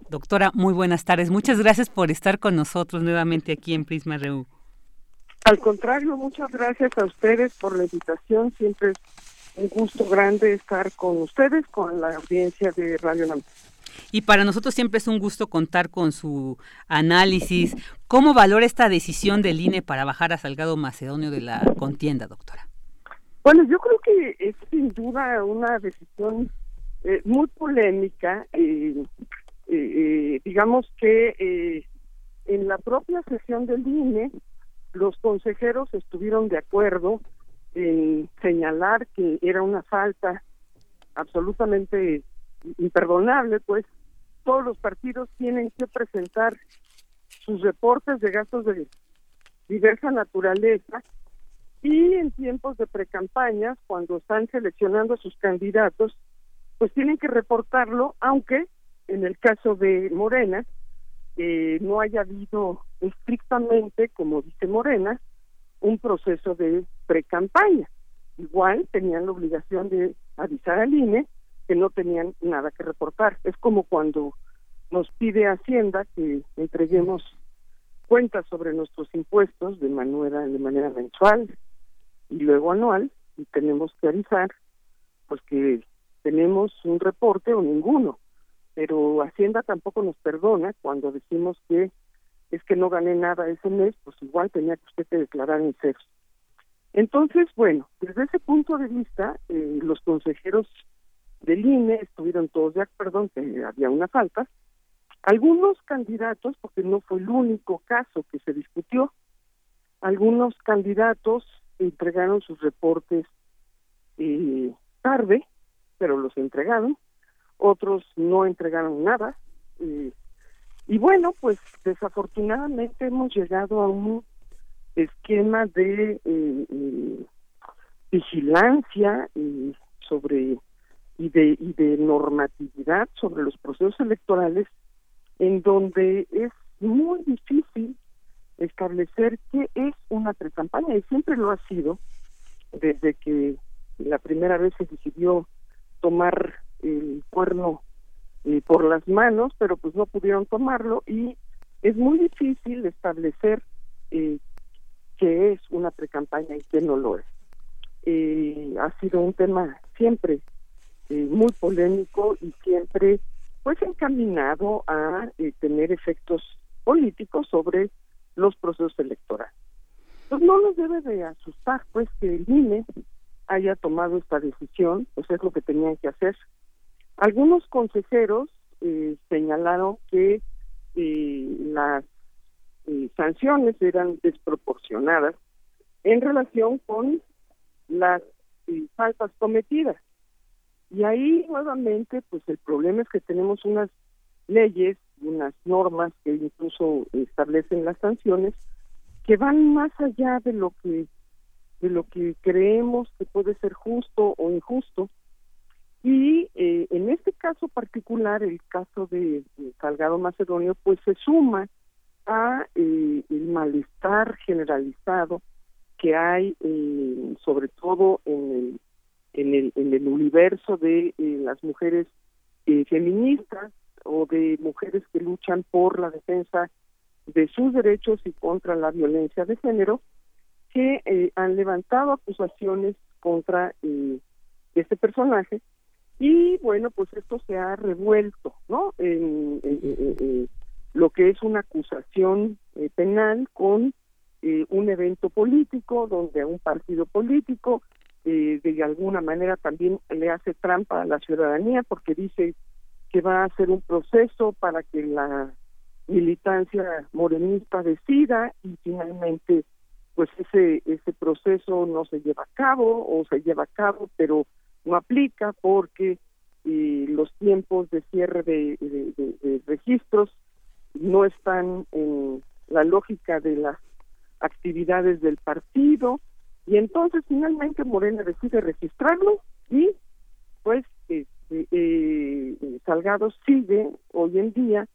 Doctora, muy buenas tardes. Muchas gracias por estar con nosotros nuevamente aquí en Prisma RU. Al contrario, muchas gracias a ustedes por la invitación. Siempre un gusto grande estar con ustedes, con la audiencia de Radio UNAM. Y para nosotros siempre es un gusto contar con su análisis. ¿Cómo valora esta decisión del INE para bajar a Salgado Macedonio de la contienda, doctora? Bueno, yo creo que es sin duda una decisión eh, muy polémica. Eh, eh, digamos que en la propia sesión del INE los consejeros estuvieron de acuerdo en señalar que era una falta absolutamente imperdonable, pues todos los partidos tienen que presentar sus reportes de gastos de diversa naturaleza y en tiempos de precampañas, cuando están seleccionando a sus candidatos, pues tienen que reportarlo, aunque en el caso de Morena eh, no haya habido estrictamente, como dice Morena, un proceso de precampaña. Igual tenían la obligación de avisar al INE que no tenían nada que reportar. Es como cuando nos pide Hacienda que entreguemos cuentas sobre nuestros impuestos de manera de manera mensual y luego anual y tenemos que avisar pues que tenemos un reporte o ninguno pero Hacienda tampoco nos perdona cuando decimos que es que no gané nada ese mes pues igual tenía que usted que declarar en cero entonces bueno desde ese punto de vista eh, los consejeros del INE estuvieron todos de acuerdo que había una falta. Algunos candidatos, porque no fue el único caso que se discutió, algunos candidatos entregaron sus reportes eh, tarde, pero los entregaron, otros no entregaron nada. Eh, y bueno, pues desafortunadamente hemos llegado a un esquema de eh, eh vigilancia sobre y de, y de normatividad sobre los procesos electorales en donde es muy difícil establecer qué es una precampaña y siempre lo ha sido desde que la primera vez se decidió tomar el cuerno eh, por las manos, pero pues no pudieron tomarlo y es muy difícil establecer eh, qué es una precampaña y qué no lo es. Eh, ha sido un tema siempre eh, muy polémico y siempre pues encaminado a eh, tener efectos políticos sobre los procesos electorales. Pues no nos debe de asustar pues que el INE haya tomado esta decisión, pues es lo que tenían que hacer. Algunos consejeros eh, señalaron que las sanciones eran desproporcionadas en relación con las faltas cometidas. Y ahí nuevamente, pues el problema es que tenemos unas leyes, unas normas que incluso establecen las sanciones que van más allá de lo que de lo que creemos que puede ser justo o injusto. Y eh, en este caso particular, el caso de, Salgado Macedonio, pues se suma a eh, el malestar generalizado que hay, eh, sobre todo en el en el, en el universo de eh, las mujeres eh, feministas o de mujeres que luchan por la defensa de sus derechos y contra la violencia de género, que eh, han levantado acusaciones contra este personaje y bueno, pues esto se ha revuelto, ¿no? En, lo que es una acusación penal con un evento político donde un partido político eh, de alguna manera también le hace trampa a la ciudadanía porque dice que va a ser un proceso para que la militancia morenista decida y finalmente pues ese ese proceso no se lleva a cabo o se lleva a cabo pero no aplica porque eh, los tiempos de cierre de, registros no están en la lógica de las actividades del partido y entonces finalmente Morena decide registrarlo y pues este, eh, Salgado sigue hoy en día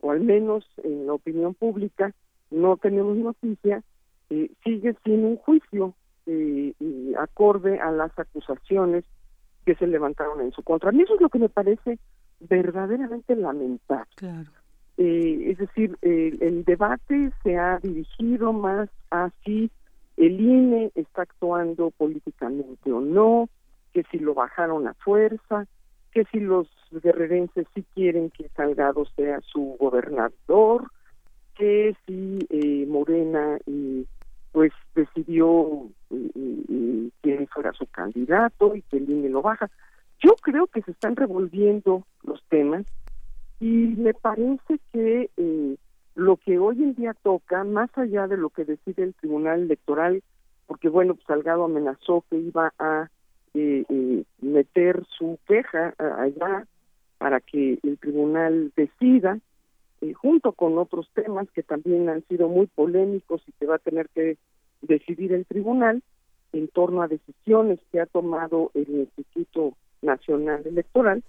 o al menos en la opinión pública no tenemos noticia eh, sigue sin un juicio eh, acorde a las acusaciones que se levantaron en su contra. A eso es lo que me parece verdaderamente lamentable. Eh, es decir, el debate se ha dirigido más a si el INE está actuando políticamente o no, que si lo bajaron a fuerza, que si los guerrerenses sí quieren que Salgado sea su gobernador, que si eh, Morena pues decidió quién fuera su candidato y que el INE lo baja. Yo creo que se están revolviendo los temas y me parece que eh, lo que hoy en día toca, más allá de lo que decide el Tribunal Electoral, porque bueno, pues Salgado amenazó que iba a eh, eh meter su queja allá para que el tribunal decida, eh, junto con otros temas que también han sido muy polémicos y que va a tener que decidir el tribunal en torno a decisiones que ha tomado el Instituto Nacional Electoral.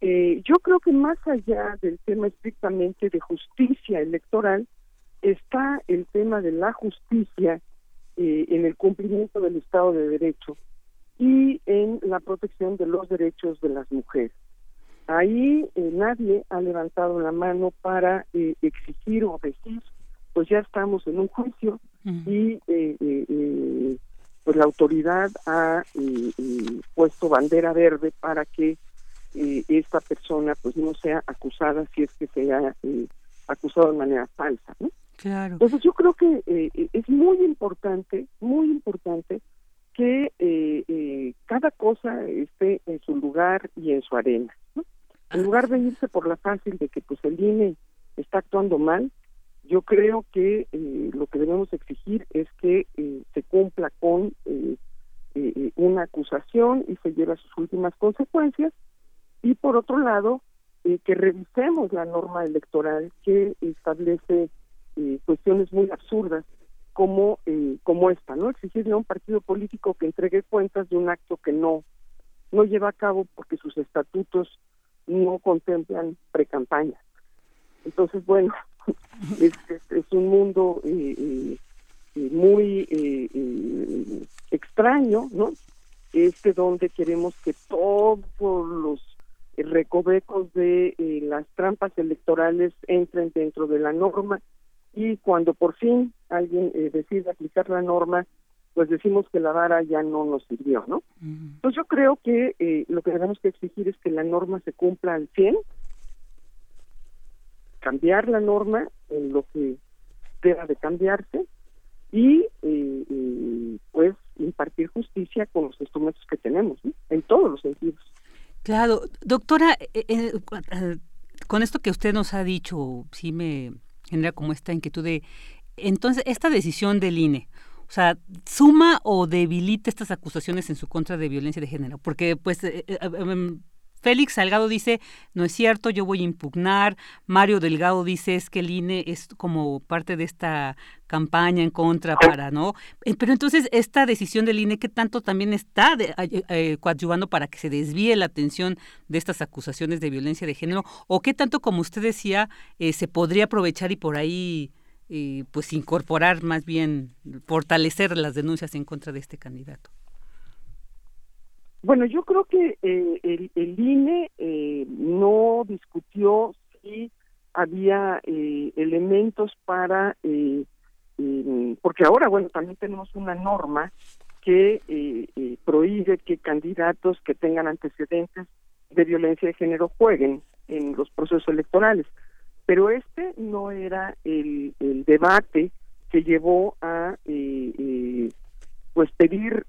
Eh, yo creo que más allá del tema estrictamente de justicia electoral, está el tema de la justicia eh, en el cumplimiento del Estado de Derecho y en la protección de los derechos de las mujeres. Ahí eh, nadie ha levantado la mano para exigir o decir pues ya estamos en un juicio y eh, eh, eh, pues la autoridad ha puesto bandera verde para que esta persona pues no sea acusada si es que se ha acusado de manera falsa, ¿no? Claro. Entonces yo creo que es muy importante, muy importante que cada cosa esté en su lugar y en su arena, ¿no? En lugar de irse por la fácil de que pues el INE está actuando mal, yo creo que eh, lo que debemos exigir es que eh, se cumpla con eh, una acusación y se lleve a sus últimas consecuencias y por otro lado que revisemos la norma electoral que establece cuestiones muy absurdas como como esta no exigirle a un partido político que entregue cuentas de un acto que no no lleva a cabo porque sus estatutos no contemplan precampaña entonces bueno es, es, un mundo eh, eh, eh, muy extraño, ¿no? Este donde queremos que todos los recovecos de las trampas electorales entren dentro de la norma y cuando por fin alguien decide aplicar la norma, pues decimos que la vara ya no nos sirvió, ¿no? Entonces yo creo que lo que tenemos que exigir es que la norma se cumpla al 100 cambiar la norma en lo que deba de cambiarse y eh, pues impartir justicia con los instrumentos que tenemos en todos los sentidos. Claro, doctora, eh, eh, con esto que usted nos ha dicho, sí me genera como esta inquietud de, entonces, esta decisión del INE, o sea, suma o debilita estas acusaciones en su contra de violencia de género, porque pues em, Félix Salgado dice, no es cierto, yo voy a impugnar. Mario Delgado dice, es que el INE es como parte de esta campaña en contra para, ¿no? Eh, pero entonces, esta decisión del INE, ¿qué tanto también está eh, coadyuvando para que se desvíe la atención de estas acusaciones de violencia de género? ¿O qué tanto, como usted decía, eh, se podría aprovechar y por ahí, pues, incorporar más bien, fortalecer las denuncias en contra de este candidato? Bueno, yo creo que eh, el, el, INE eh, no discutió si había eh, elementos para, porque ahora, bueno, también tenemos una norma que prohíbe que candidatos que tengan antecedentes de violencia de género jueguen en los procesos electorales. Pero este no era el, el debate que llevó a pues pedir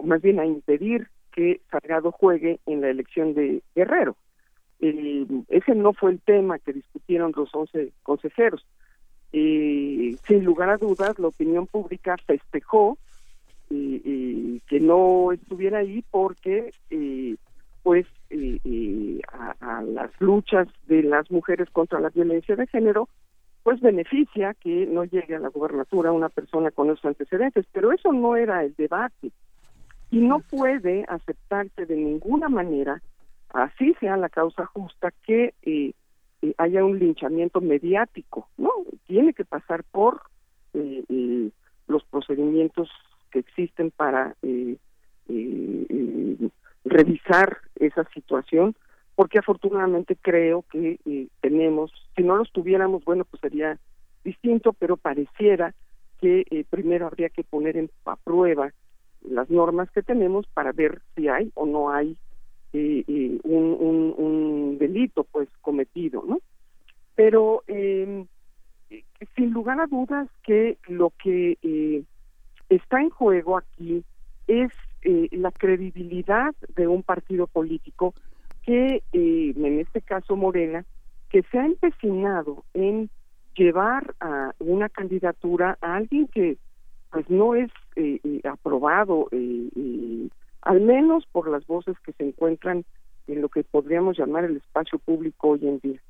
más bien a impedir que Salgado juegue en la elección de Guerrero. eh, ese no fue el tema que discutieron los 11 consejeros. Eh, sin lugar a dudas, la opinión pública festejó eh, que no estuviera ahí porque, pues, a, las luchas de las mujeres contra la violencia de género, pues beneficia que no llegue a la gobernatura una persona con esos antecedentes, pero eso no era el debate y no puede aceptarse de ninguna manera así sea la causa justa, que eh, eh, haya un linchamiento mediático, ¿no? Tiene que pasar por eh, los procedimientos que existen para revisar esa situación, porque afortunadamente creo que tenemos, si no los tuviéramos, bueno, pues sería distinto, pero pareciera que primero habría que poner en, a prueba las normas que tenemos para ver si hay o no hay un, un, un, delito pues cometido, ¿no? Pero eh, sin lugar a dudas que lo que eh, está en juego aquí es eh, la credibilidad de un partido político que, eh, en este caso Morena, que se ha empecinado en llevar a una candidatura a alguien que pues no es eh, eh aprobado eh, al menos por las voces que se encuentran en lo que podríamos llamar el espacio público hoy en día.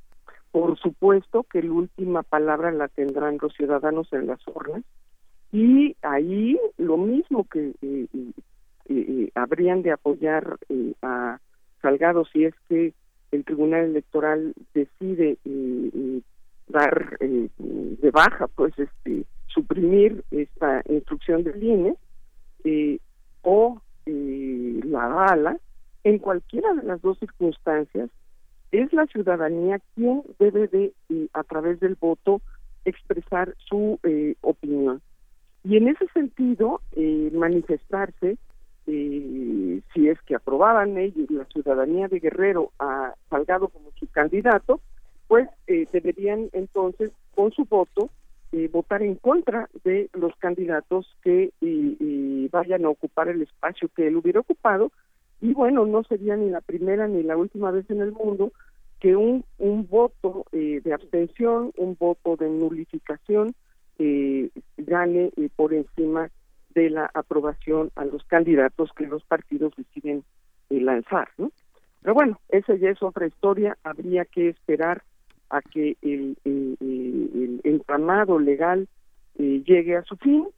Por supuesto que la última palabra la tendrán los ciudadanos en las urnas y ahí lo mismo que eh, eh, eh, habrían de apoyar a Salgado si es que el Tribunal Electoral decide dar de baja, pues este suprimir esta instrucción del INE o la bala, en cualquiera de las dos circunstancias, es la ciudadanía quien debe de, eh, a través del voto, expresar su eh, opinión. Y en ese sentido, eh, manifestarse, si es que aprobaban ellos, la ciudadanía de Guerrero, a Salgado como su candidato, pues deberían entonces, con su voto, eh, votar en contra de los candidatos que vayan a ocupar el espacio que él hubiera ocupado y bueno no sería ni la primera ni la última vez en el mundo que un, un voto eh, de abstención un voto de nulificación eh, gane por encima de la aprobación a los candidatos que los partidos deciden lanzar ¿no? pero bueno esa ya es otra historia habría que esperar a que el, entramado legal eh, llegue a su fin.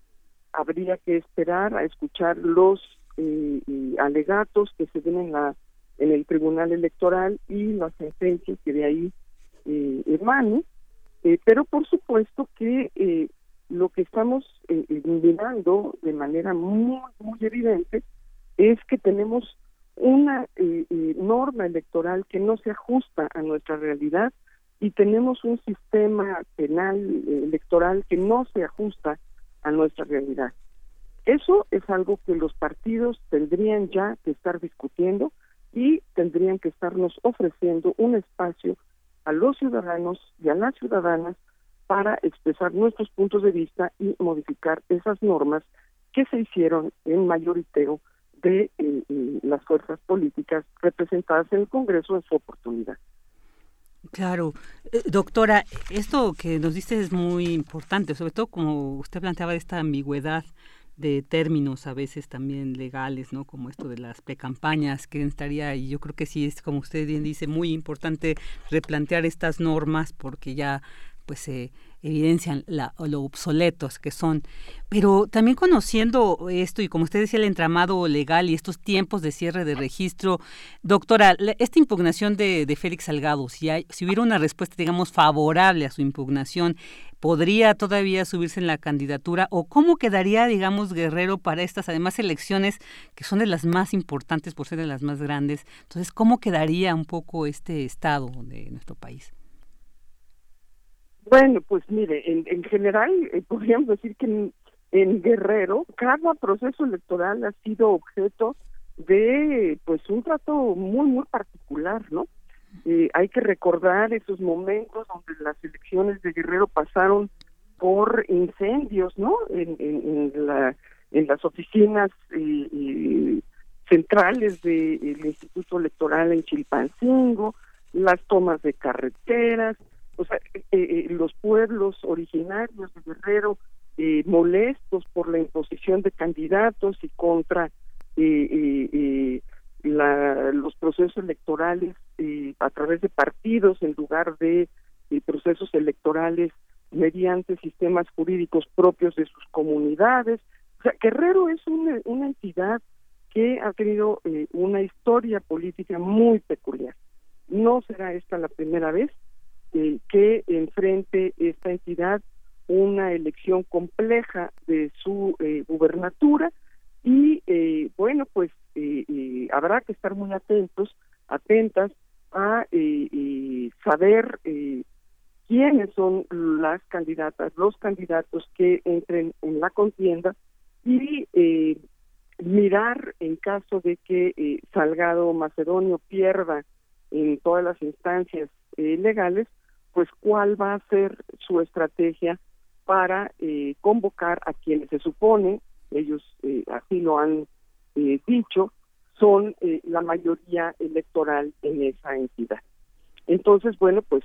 Habría que esperar a escuchar los eh, alegatos que se den en, la, en el Tribunal Electoral y las sentencias que de ahí eh, emanen. Eh, pero por supuesto que eh, lo que estamos mirando de manera muy, muy evidente es que tenemos una norma electoral que no se ajusta a nuestra realidad y tenemos un sistema penal eh, electoral que no se ajusta a nuestra realidad. Eso es algo que los partidos tendrían ya que estar discutiendo y tendrían que estarnos ofreciendo un espacio a los ciudadanos y a las ciudadanas para expresar nuestros puntos de vista y modificar esas normas que se hicieron en mayoriteo de eh, eh, las fuerzas políticas representadas en el Congreso en su oportunidad. Claro. Eh, doctora, esto que nos dice es muy importante, sobre todo como usted planteaba esta ambigüedad de términos a veces también legales, ¿no? Como esto de las precampañas, que estaría, y yo creo que sí es, como usted bien dice, muy importante replantear estas normas porque ya pues se evidencian lo obsoletos que son. Pero también conociendo esto y como usted decía, el entramado legal y estos tiempos de cierre de registro, doctora, esta impugnación de, Félix Salgado, si, hay, si hubiera una respuesta, digamos, favorable a su impugnación, ¿podría todavía subirse en la candidatura? ¿O cómo quedaría, digamos, Guerrero para estas, además, elecciones que son de las más importantes por ser de las más grandes? Entonces, ¿cómo quedaría un poco este estado de nuestro país? Bueno, pues mire, en, en general eh, podríamos decir que en, Guerrero cada proceso electoral ha sido objeto de pues un trato muy muy particular, ¿no? Eh, hay que recordar esos momentos donde las elecciones de Guerrero pasaron por incendios, ¿no? En, en, la, en las oficinas eh, centrales del Instituto Electoral en Chilpancingo, las tomas de carreteras, o sea, eh, eh, los pueblos originarios de Guerrero eh, molestos por la imposición de candidatos y contra la, los procesos electorales a través de partidos en lugar de procesos electorales mediante sistemas jurídicos propios de sus comunidades. O sea, Guerrero es una, una entidad que ha tenido una historia política muy peculiar. No será esta la primera vez eh, que enfrente esta entidad una elección compleja de su eh, gubernatura y eh, bueno pues habrá que estar muy atentos atentas a saber quiénes son las candidatas los candidatos que entren en la contienda y mirar en caso de que Salgado Macedonio pierda en todas las instancias legales pues cuál va a ser su estrategia para eh, convocar a quienes se supone, ellos eh, así lo han eh, dicho, son la mayoría electoral en esa entidad. Entonces, bueno, pues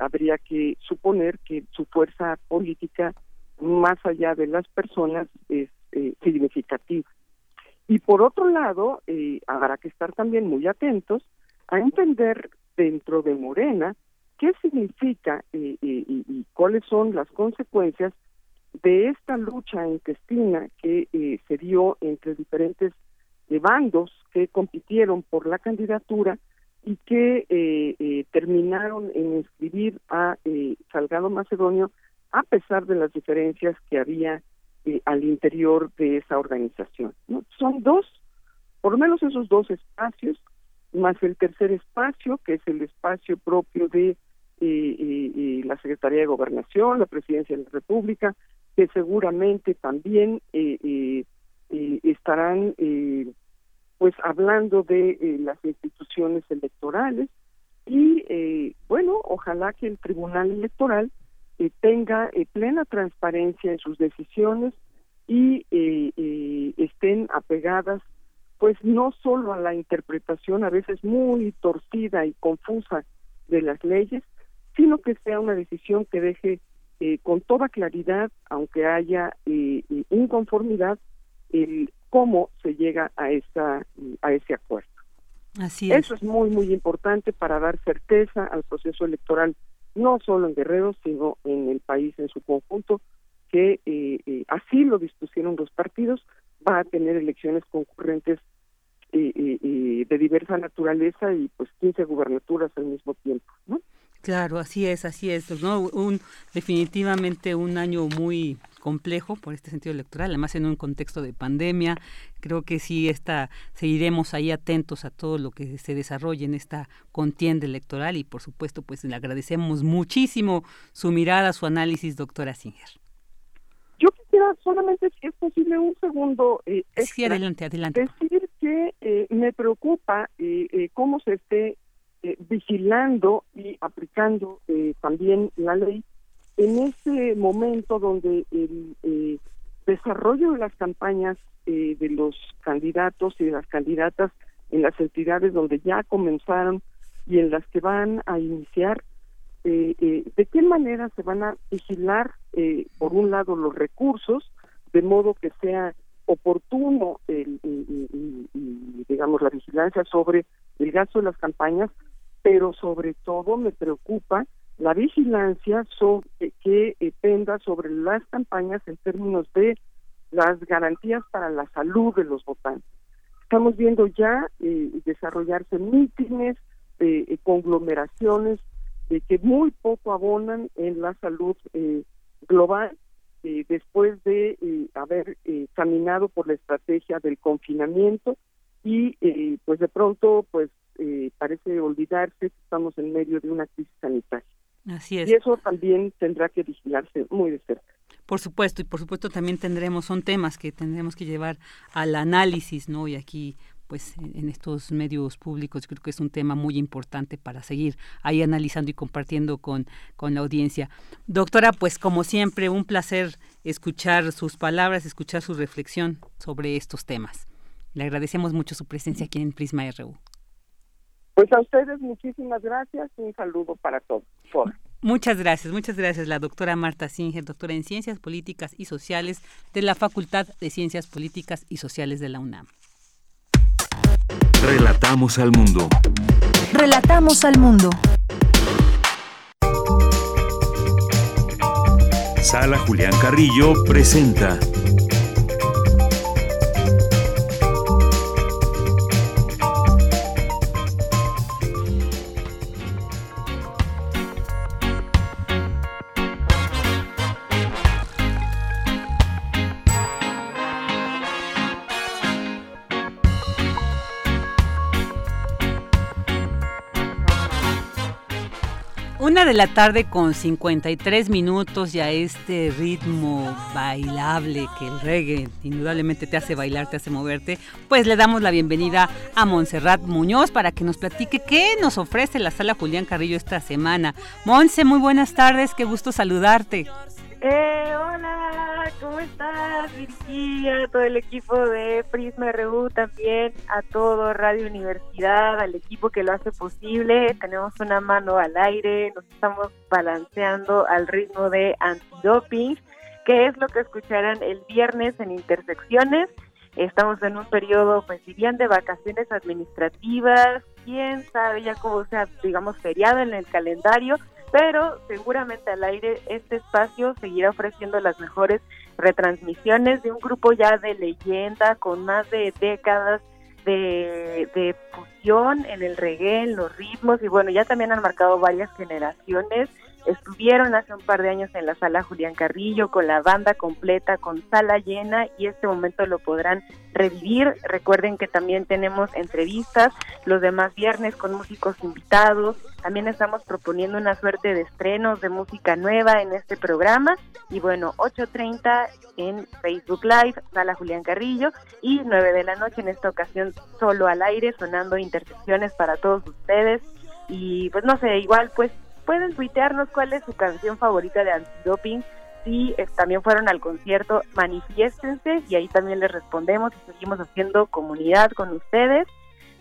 habría que suponer que su fuerza política, más allá de las personas, es significativa. Y por otro lado, habrá que estar también muy atentos a entender dentro de Morena ¿Qué significa y, cuáles son las consecuencias de esta lucha intestina que eh, se dio entre diferentes eh, bandos que compitieron por la candidatura y que eh, terminaron en inscribir a Salgado Macedonio a pesar de las diferencias que había al interior de esa organización. Son dos, por lo menos esos dos espacios, más el tercer espacio, que es el espacio propio de y, la Secretaría de Gobernación, la Presidencia de la República, que seguramente también eh, eh, eh estarán eh, pues hablando de las instituciones electorales. Y bueno, ojalá que el Tribunal Electoral tenga plena transparencia en sus decisiones y estén apegadas pues no solo a la interpretación a veces muy torcida y confusa de las leyes, sino que sea una decisión que deje eh, con toda claridad, aunque haya eh, inconformidad, el cómo se llega a esa a ese acuerdo. Así es. Eso es muy muy importante para dar certeza al proceso electoral, no solo en Guerrero, sino en el país en su conjunto, que eh, así lo dispusieron los partidos, va a tener elecciones concurrentes de diversa naturaleza y pues 15 gubernaturas al mismo tiempo, ¿no? Claro, así es, así es, ¿no? Un, definitivamente un año muy complejo por este sentido electoral, además en un contexto de pandemia. Creo que sí está, seguiremos ahí atentos a todo lo que se desarrolle en esta contienda electoral y por supuesto pues le agradecemos muchísimo su mirada, su análisis, doctora Singer. Yo quisiera solamente, si es posible, un segundo. Eh, sí, adelante, adelante. Decir que eh, me preocupa eh, eh, cómo se esté eh, vigilando y aplicando eh, también la ley en ese momento donde el eh, desarrollo de las campañas de los candidatos y de las candidatas en las entidades donde ya comenzaron y en las que van a iniciar, de qué manera se van a vigilar, por un lado, los recursos, de modo que sea oportuno el, digamos la vigilancia sobre el gasto de las campañas pero sobre todo me preocupa la vigilancia que dependa sobre las campañas en términos de las garantías para la salud de los votantes. Estamos viendo ya eh, desarrollarse mítines, eh conglomeraciones eh, que muy poco abonan en la salud global después de haber caminado por la estrategia del confinamiento y pues de pronto pues eh, parece olvidarse que estamos en medio de una crisis sanitaria. Así es. Y eso también tendrá que vigilarse muy de cerca. Por supuesto, y por supuesto también tendremos, son temas que tendremos que llevar al análisis, ¿no? Y aquí, pues en estos medios públicos creo que es un tema muy importante para seguir ahí analizando y compartiendo con, con la audiencia. Doctora, pues como siempre, un placer escuchar sus palabras, escuchar su reflexión sobre estos temas. Le agradecemos mucho su presencia aquí en Prisma RU. Pues a ustedes muchísimas gracias y un saludo para todos. Muchas gracias, muchas gracias la doctora Marta Singer, doctora en Ciencias Políticas y Sociales de la Facultad de Ciencias Políticas y Sociales de la UNAM. Relatamos al mundo. Relatamos al mundo. Sala Julián Carrillo presenta De la tarde con 53 minutos y a este ritmo bailable que el reggae indudablemente te hace bailar, te hace moverte, pues le damos la bienvenida a Montserrat Muñoz para que nos platique qué nos ofrece la sala Julián Carrillo esta semana. Monse, muy buenas tardes, qué gusto saludarte. Eh, hola, ¿cómo estás, Virginia? Todo el equipo de Prisma RU también, a todo Radio Universidad, al equipo que lo hace posible. Tenemos una mano al aire, nos estamos balanceando al ritmo de antidoping, que es lo que escucharán el viernes en Intersecciones. Estamos en un periodo, pues dirían, de vacaciones administrativas, quién sabe ya cómo sea, digamos, feriado en el calendario, pero seguramente al aire este espacio seguirá ofreciendo las mejores retransmisiones de un grupo ya de leyenda con más de décadas de, de fusión en el reggae, en los ritmos y bueno, ya también han marcado varias generaciones Estuvieron hace un par de años en la sala Julián Carrillo con la banda completa, con sala llena y este momento lo podrán revivir. Recuerden que también tenemos entrevistas los demás viernes con músicos invitados. También estamos proponiendo una suerte de estrenos de música nueva en este programa. Y bueno, 8.30 en Facebook Live, sala Julián Carrillo y 9 de la noche en esta ocasión solo al aire, sonando intersecciones para todos ustedes. Y pues no sé, igual pues pueden tuitearnos cuál es su canción favorita de antidoping. Si eh, también fueron al concierto, manifiéstense y ahí también les respondemos y seguimos haciendo comunidad con ustedes.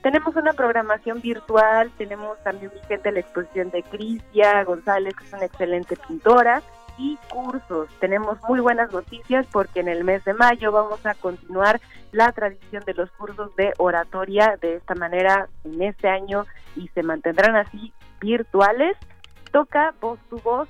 Tenemos una programación virtual, tenemos también vigente la exposición de Crisia González, que es una excelente pintora, y cursos. Tenemos muy buenas noticias porque en el mes de mayo vamos a continuar la tradición de los cursos de oratoria de esta manera en este año y se mantendrán así virtuales. Toca Voz tu Voz,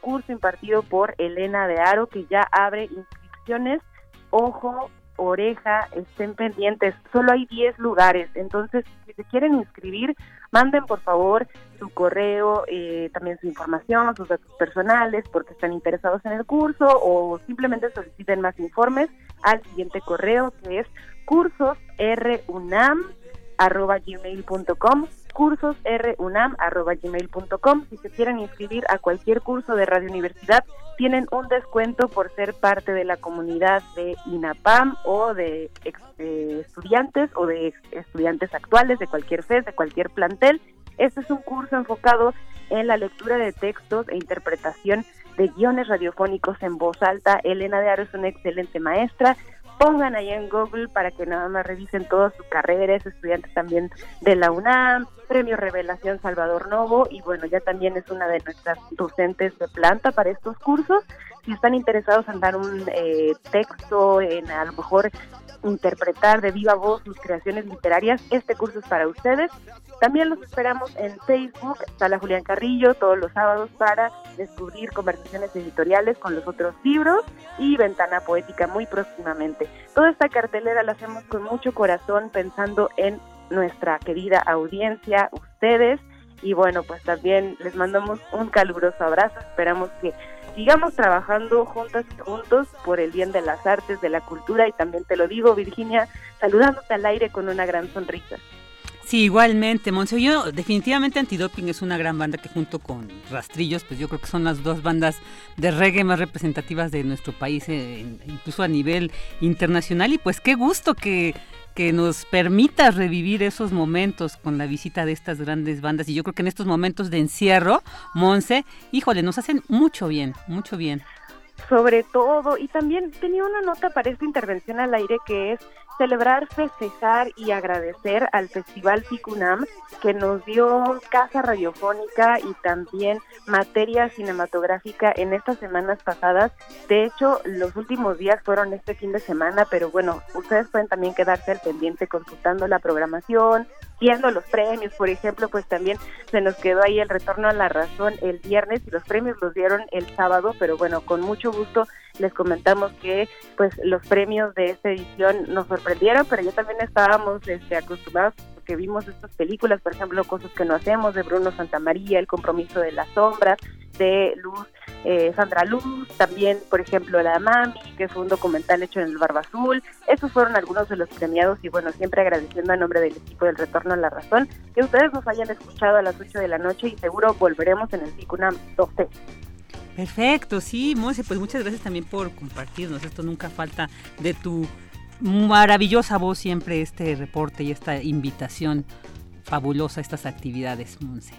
curso impartido por Elena de Aro, que ya abre inscripciones. Ojo, oreja, estén pendientes. Solo hay 10 lugares, entonces si se quieren inscribir, manden por favor su correo, eh, también su información, sus datos personales, porque están interesados en el curso o simplemente soliciten más informes al siguiente correo que es cursosrunam.gmail.com. Si se quieren inscribir a cualquier curso de Radio Universidad, tienen un descuento por ser parte de la comunidad de INAPAM o de, estudiantes o de estudiantes actuales de cualquier FES, de cualquier plantel. Este es un curso enfocado en la lectura de textos e interpretación de guiones radiofónicos en voz alta. Elena de Aro es una excelente maestra pongan ahí en Google para que nada más revisen toda su carrera, es estudiante también de la UNAM, Premio Revelación Salvador Novo y bueno, ya también es una de nuestras docentes de planta para estos cursos. Si están interesados en dar un eh, texto, en a lo mejor interpretar de viva voz sus creaciones literarias, este curso es para ustedes. También los esperamos en Facebook, Sala Julián Carrillo, todos los sábados para descubrir conversaciones editoriales con los otros libros y Ventana Poética muy próximamente. Toda esta cartelera la hacemos con mucho corazón pensando en nuestra querida audiencia, ustedes. Y bueno, pues también les mandamos un caluroso abrazo. Esperamos que sigamos trabajando juntas y juntos por el bien de las artes, de la cultura y también te lo digo, Virginia, saludándote al aire con una gran sonrisa. Sí, igualmente, Monse. Yo definitivamente Antidoping es una gran banda que junto con Rastrillos, pues yo creo que son las dos bandas de reggae más representativas de nuestro país, eh, incluso a nivel internacional. Y pues qué gusto que que nos permita revivir esos momentos con la visita de estas grandes bandas. Y yo creo que en estos momentos de encierro, Monse, híjole, nos hacen mucho bien, mucho bien sobre todo, y también tenía una nota para esta intervención al aire que es celebrar, festejar y agradecer al Festival Ficunam que nos dio casa radiofónica y también materia cinematográfica en estas semanas pasadas. De hecho, los últimos días fueron este fin de semana, pero bueno, ustedes pueden también quedarse al pendiente consultando la programación, viendo los premios, por ejemplo, pues también se nos quedó ahí el retorno a la razón el viernes y los premios los dieron el sábado, pero bueno, con mucho gusto les comentamos que pues los premios de esta edición nos sorprendieron, pero ya también estábamos este, acostumbrados porque vimos estas películas, por ejemplo, Cosas que no hacemos de Bruno Santamaría, El compromiso de las sombras de Luz eh, Sandra Luz, también, por ejemplo, La Mami, que fue un documental hecho en el Barba Azul. Esos fueron algunos de los premiados y bueno, siempre agradeciendo a nombre del equipo del Retorno a la Razón que ustedes nos hayan escuchado a las 8 de la noche y seguro volveremos en el CICUNAM 12. Perfecto, sí, Monse, pues muchas gracias también por compartirnos. Esto nunca falta de tu maravillosa voz siempre este reporte y esta invitación fabulosa a estas actividades, Monse.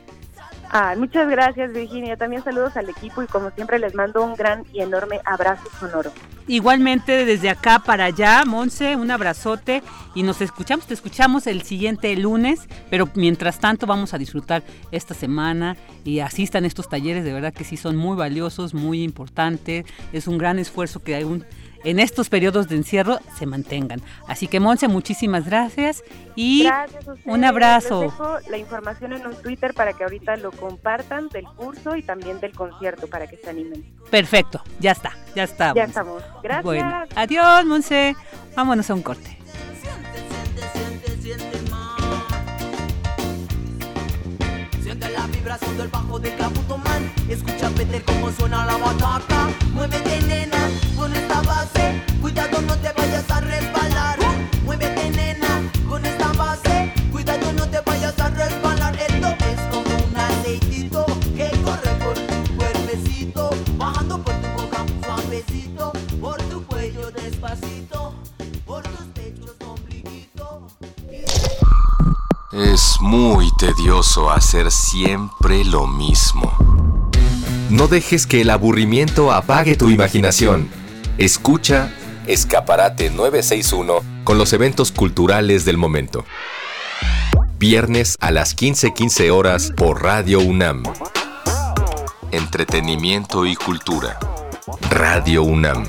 Ah, muchas gracias Virginia, también saludos al equipo y como siempre les mando un gran y enorme abrazo sonoro. Igualmente desde acá para allá, Monse, un abrazote y nos escuchamos, te escuchamos el siguiente lunes, pero mientras tanto vamos a disfrutar esta semana y asistan estos talleres, de verdad que sí son muy valiosos, muy importantes, es un gran esfuerzo que hay un en estos periodos de encierro se mantengan. Así que Monse, muchísimas gracias y un abrazo. Les dejo la información en un Twitter para que ahorita lo compartan del curso y también del concierto para que se animen. Perfecto, ya está, ya está. Ya estamos. Gracias. Bueno, adiós, Monse. Vámonos a un corte. Siente la vibración del bajo de Caputo Man. Escucha Peter cómo suena la batata. Muévete, nena, con esta base. Cuidado, no te vayas a resbalar. Muévete, nena, con esta base. Cuidado, no te vayas a resbalar. Esto es como un aceitito que corre por tu cuerpecito. Bajando por tu boca suavecito. Por tu cuello despacito. Por tus pechos ombliguito. Es muy tedioso hacer siempre lo mismo. No dejes que el aburrimiento apague tu imaginación. Escucha Escaparate 961 con los eventos culturales del momento. Viernes a las 15:15 horas por Radio UNAM. Entretenimiento y cultura. Radio UNAM.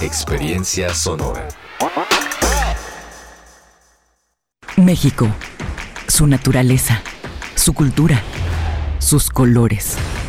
Experiencia sonora. México, su naturaleza, su cultura, sus colores,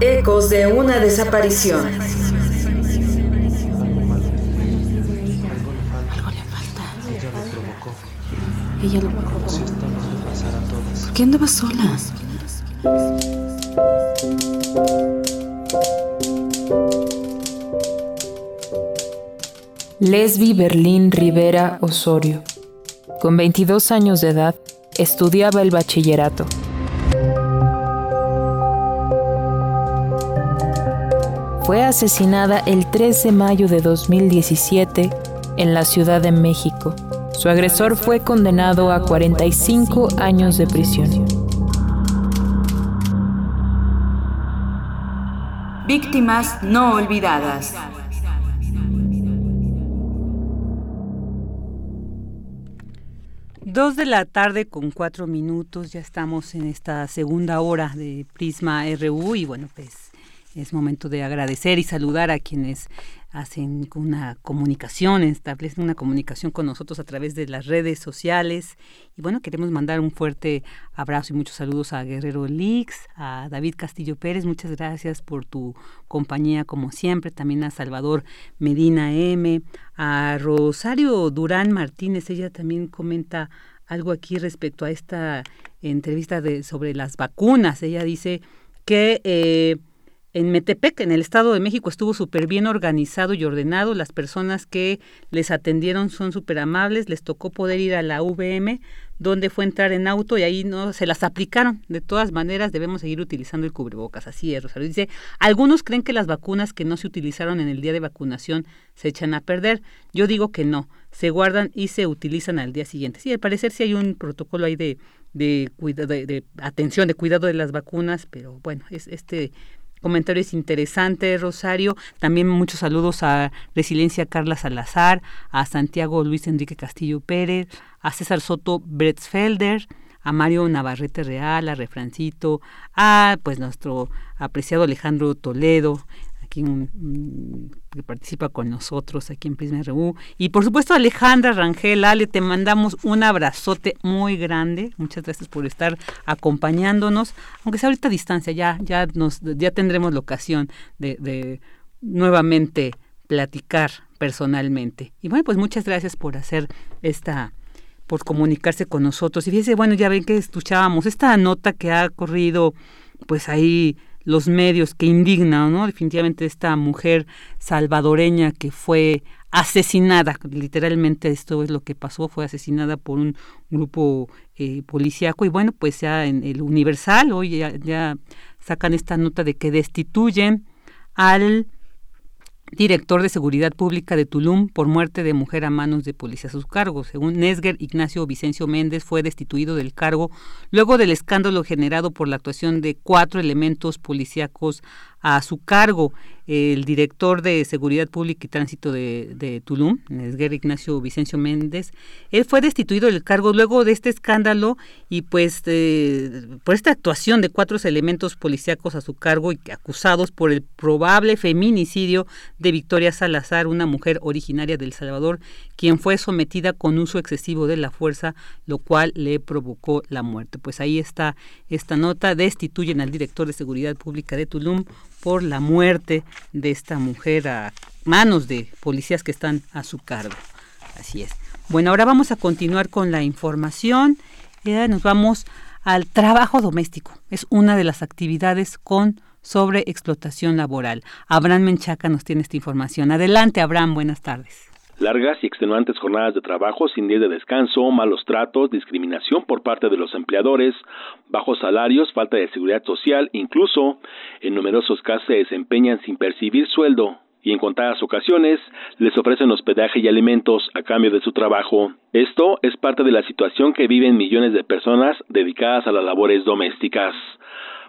Ecos de una desaparición. Algo le falta. Ella lo provocó. Ella lo provocó. ¿Por qué andaba sola? Lesbi Berlín Rivera Osorio. Con 22 años de edad, estudiaba el bachillerato. Fue asesinada el 3 de mayo de 2017 en la Ciudad de México. Su agresor fue condenado a 45 años de prisión. Víctimas no olvidadas. Dos de la tarde con cuatro minutos, ya estamos en esta segunda hora de Prisma RU y bueno, pues es momento de agradecer y saludar a quienes hacen una comunicación, establecen una comunicación con nosotros a través de las redes sociales. Y bueno, queremos mandar un fuerte abrazo y muchos saludos a Guerrero Lix, a David Castillo Pérez, muchas gracias por tu compañía como siempre, también a Salvador Medina M, a Rosario Durán Martínez, ella también comenta algo aquí respecto a esta entrevista de, sobre las vacunas. Ella dice que... Eh, en Metepec, en el Estado de México, estuvo súper bien organizado y ordenado. Las personas que les atendieron son súper amables. Les tocó poder ir a la VM, donde fue entrar en auto y ahí no se las aplicaron. De todas maneras, debemos seguir utilizando el cubrebocas. Así es, Rosario. Dice, algunos creen que las vacunas que no se utilizaron en el día de vacunación se echan a perder. Yo digo que no. Se guardan y se utilizan al día siguiente. Sí, al parecer sí hay un protocolo ahí de, de, de, de atención, de cuidado de las vacunas, pero bueno, es este comentarios interesantes, Rosario. También muchos saludos a Resiliencia Carla Salazar, a Santiago Luis Enrique Castillo Pérez, a César Soto Bretzfelder, a Mario Navarrete Real, a Refrancito, a pues nuestro apreciado Alejandro Toledo, que participa con nosotros aquí en Prisma RU. Y por supuesto Alejandra Rangel, Ale, te mandamos un abrazote muy grande. Muchas gracias por estar acompañándonos, aunque sea ahorita a distancia, ya, ya, nos, ya tendremos la ocasión de, de nuevamente platicar personalmente. Y bueno, pues muchas gracias por hacer esta por comunicarse con nosotros. Y fíjense, bueno, ya ven que escuchábamos esta nota que ha corrido pues ahí los medios que indignan, ¿no? Definitivamente esta mujer salvadoreña que fue asesinada, literalmente esto es lo que pasó, fue asesinada por un grupo eh, policíaco y bueno, pues ya en el Universal hoy ya sacan esta nota de que destituyen al director de Seguridad Pública de Tulum por muerte de mujer a manos de policía a sus cargos. Según Nesger, Ignacio Vicencio Méndez fue destituido del cargo luego del escándalo generado por la actuación de cuatro elementos policíacos a su cargo el director de Seguridad Pública y Tránsito de, de Tulum, Nesguer Ignacio Vicencio Méndez. Él fue destituido del cargo luego de este escándalo y pues por esta actuación de cuatro elementos policíacos a su cargo y acusados por el probable feminicidio de Victoria Salazar, una mujer originaria del Salvador, quien fue sometida con uso excesivo de la fuerza, lo cual le provocó la muerte. Pues ahí está esta nota, destituyen al director de Seguridad Pública de Tulum por la muerte de esta mujer a manos de policías que están a su cargo. Así es. Bueno, ahora vamos a continuar con la información. Ya nos vamos al trabajo doméstico. Es una de las actividades con sobreexplotación laboral. Abraham Menchaca nos tiene esta información. Adelante, Abraham, buenas tardes. Largas y extenuantes jornadas de trabajo sin días de descanso, malos tratos, discriminación por parte de los empleadores, bajos salarios, falta de seguridad social, incluso en numerosos casos se desempeñan sin percibir sueldo y en contadas ocasiones les ofrecen hospedaje y alimentos a cambio de su trabajo. Esto es parte de la situación que viven millones de personas dedicadas a las labores domésticas.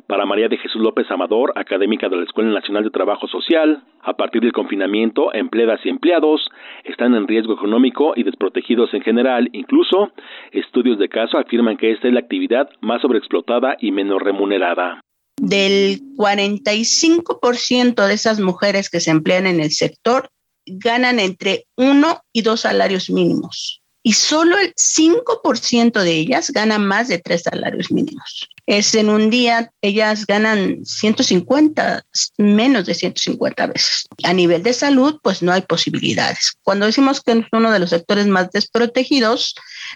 Para María de Jesús López Amador, académica de la Escuela Nacional de Trabajo Social, a partir del confinamiento, empleadas y empleados están en riesgo económico y desprotegidos en general. Incluso, estudios de caso afirman que esta es la actividad más sobreexplotada y menos remunerada. Del 45% de esas mujeres que se emplean en el sector ganan entre uno y dos salarios mínimos y solo el 5% de ellas ganan más de tres salarios mínimos. Es en un día, ellas ganan 150, menos de 150 veces. A nivel de salud, pues no hay posibilidades. Cuando decimos que es uno de los sectores más desprotegidos,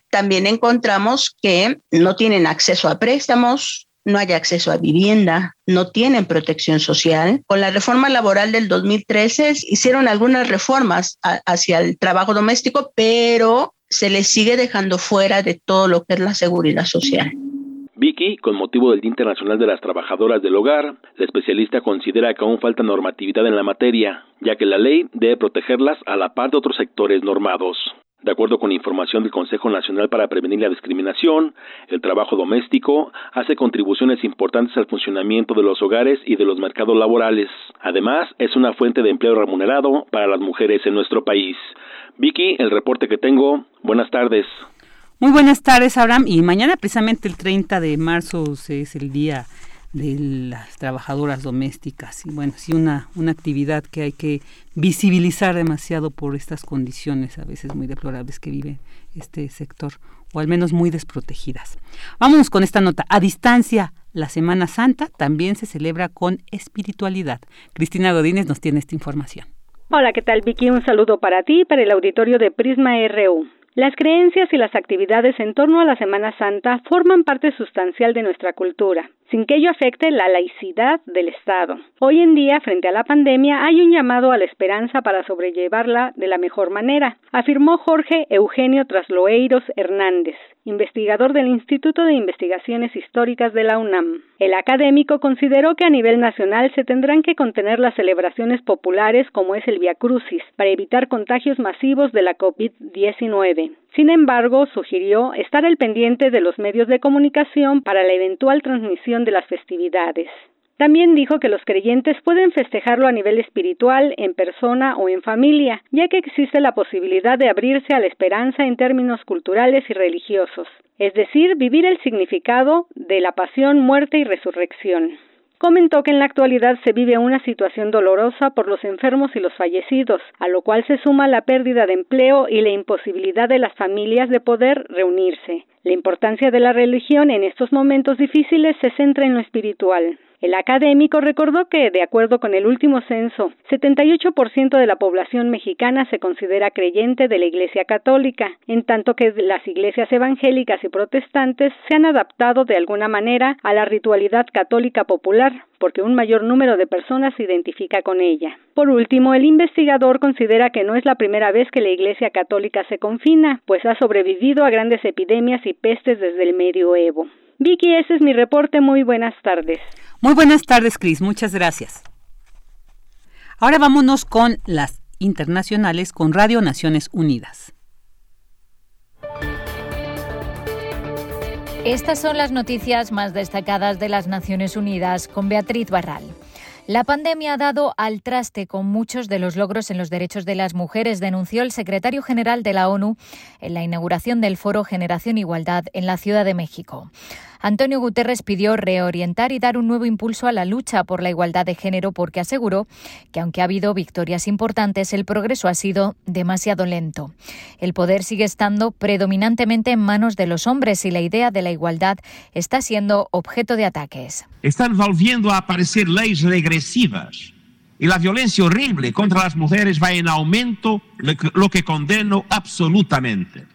también encontramos que no tienen acceso a préstamos, no hay acceso a vivienda, no tienen protección social. Con la reforma laboral del 2013 hicieron algunas reformas hacia el trabajo doméstico, pero se les sigue dejando fuera de todo lo que es la seguridad social. Vicky, con motivo del Día Internacional de las Trabajadoras del Hogar, la especialista considera que aún falta normatividad en la materia, ya que la ley debe protegerlas a la par de otros sectores normados. De acuerdo con información del Consejo Nacional para Prevenir la Discriminación, el trabajo doméstico hace contribuciones importantes al funcionamiento de los hogares y de los mercados laborales. Además, es una fuente de empleo remunerado para las mujeres en nuestro país. Vicky, el reporte que tengo. Buenas tardes. Muy buenas tardes, Abraham. Y mañana, precisamente el 30 de marzo, es el día de las trabajadoras domésticas. Y bueno, sí, una, una actividad que hay que visibilizar demasiado por estas condiciones a veces muy deplorables que vive este sector, o al menos muy desprotegidas. Vámonos con esta nota. A distancia, la Semana Santa también se celebra con espiritualidad. Cristina Godínez nos tiene esta información. Hola, ¿qué tal Vicky? Un saludo para ti y para el auditorio de Prisma RU. Las creencias y las actividades en torno a la Semana Santa forman parte sustancial de nuestra cultura sin que ello afecte la laicidad del Estado. Hoy en día, frente a la pandemia, hay un llamado a la esperanza para sobrellevarla de la mejor manera, afirmó Jorge Eugenio Trasloeiros Hernández, investigador del Instituto de Investigaciones Históricas de la UNAM. El académico consideró que a nivel nacional se tendrán que contener las celebraciones populares como es el Via Crucis para evitar contagios masivos de la COVID-19. Sin embargo, sugirió estar al pendiente de los medios de comunicación para la eventual transmisión de las festividades. También dijo que los creyentes pueden festejarlo a nivel espiritual, en persona o en familia, ya que existe la posibilidad de abrirse a la esperanza en términos culturales y religiosos, es decir, vivir el significado de la pasión, muerte y resurrección. Comentó que en la actualidad se vive una situación dolorosa por los enfermos y los fallecidos, a lo cual se suma la pérdida de empleo y la imposibilidad de las familias de poder reunirse. La importancia de la religión en estos momentos difíciles se centra en lo espiritual. El académico recordó que, de acuerdo con el último censo, 78% de la población mexicana se considera creyente de la Iglesia Católica, en tanto que las iglesias evangélicas y protestantes se han adaptado de alguna manera a la ritualidad católica popular, porque un mayor número de personas se identifica con ella. Por último, el investigador considera que no es la primera vez que la Iglesia Católica se confina, pues ha sobrevivido a grandes epidemias y pestes desde el medioevo. Vicky, ese es mi reporte. Muy buenas tardes. Muy buenas tardes, Cris. Muchas gracias. Ahora vámonos con las internacionales con Radio Naciones Unidas. Estas son las noticias más destacadas de las Naciones Unidas con Beatriz Barral. La pandemia ha dado al traste con muchos de los logros en los derechos de las mujeres, denunció el secretario general de la ONU en la inauguración del foro Generación Igualdad en la Ciudad de México. Antonio Guterres pidió reorientar y dar un nuevo impulso a la lucha por la igualdad de género porque aseguró que aunque ha habido victorias importantes, el progreso ha sido demasiado lento. El poder sigue estando predominantemente en manos de los hombres y la idea de la igualdad está siendo objeto de ataques. Están volviendo a aparecer leyes regresivas y la violencia horrible contra las mujeres va en aumento, lo que condeno absolutamente.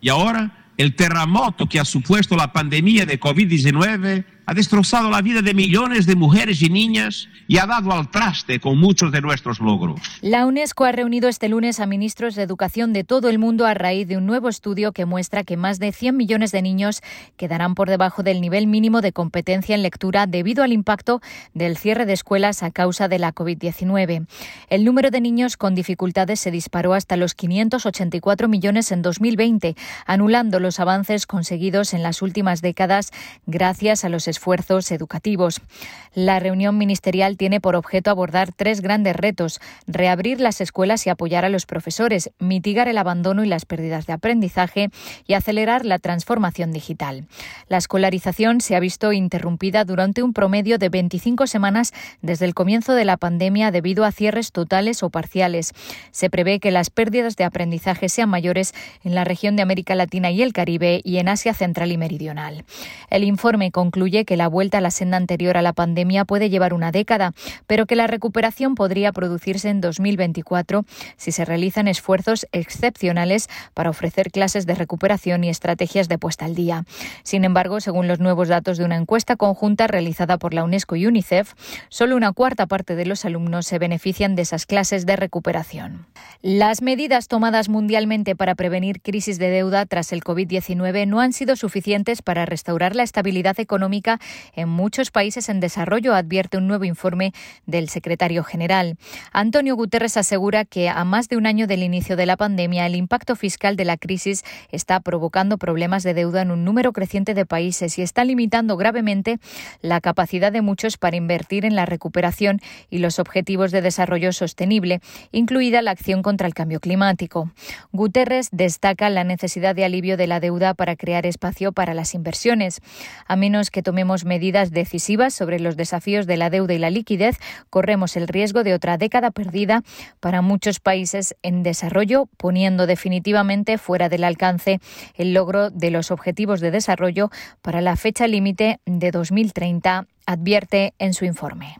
Y ahora el terremoto que ha supuesto la pandemia de COVID-19 ha destrozado la vida de millones de mujeres y niñas y ha dado al traste con muchos de nuestros logros. La UNESCO ha reunido este lunes a ministros de educación de todo el mundo a raíz de un nuevo estudio que muestra que más de 100 millones de niños quedarán por debajo del nivel mínimo de competencia en lectura debido al impacto del cierre de escuelas a causa de la COVID-19. El número de niños con dificultades se disparó hasta los 584 millones en 2020, anulando los avances conseguidos en las últimas décadas gracias a los esfuerzos educativos. La reunión ministerial tiene por objeto abordar tres grandes retos, reabrir las escuelas y apoyar a los profesores, mitigar el abandono y las pérdidas de aprendizaje y acelerar la transformación digital. La escolarización se ha visto interrumpida durante un promedio de 25 semanas desde el comienzo de la pandemia debido a cierres totales o parciales. Se prevé que las pérdidas de aprendizaje sean mayores en la región de América Latina y el Caribe y en Asia Central y Meridional. El informe concluye que la vuelta a la senda anterior a la pandemia puede llevar una década, pero que la recuperación podría producirse en 2024 si se realizan esfuerzos excepcionales para ofrecer clases de recuperación y estrategias de puesta al día. Sin embargo, según los nuevos datos de una encuesta conjunta realizada por la UNESCO y UNICEF, solo una cuarta parte de los alumnos se benefician de esas clases de recuperación. Las medidas tomadas mundialmente para prevenir crisis de deuda tras el COVID-19 no han sido suficientes para restaurar la estabilidad económica en muchos países en desarrollo, advierte un nuevo informe del secretario general. Antonio Guterres asegura que a más de un año del inicio de la pandemia, el impacto fiscal de la crisis está provocando problemas de deuda en un número creciente de países y está limitando gravemente la capacidad de muchos para invertir en la recuperación y los objetivos de desarrollo sostenible, incluida la acción contra el cambio climático. Guterres destaca la necesidad de alivio de la deuda para crear espacio para las inversiones. A menos que tomemos medidas decisivas sobre los desafíos de la deuda y la liquidez, corremos el riesgo de otra década perdida para muchos países en desarrollo, poniendo definitivamente fuera del alcance el logro de los objetivos de desarrollo para la fecha límite de 2030, advierte en su informe.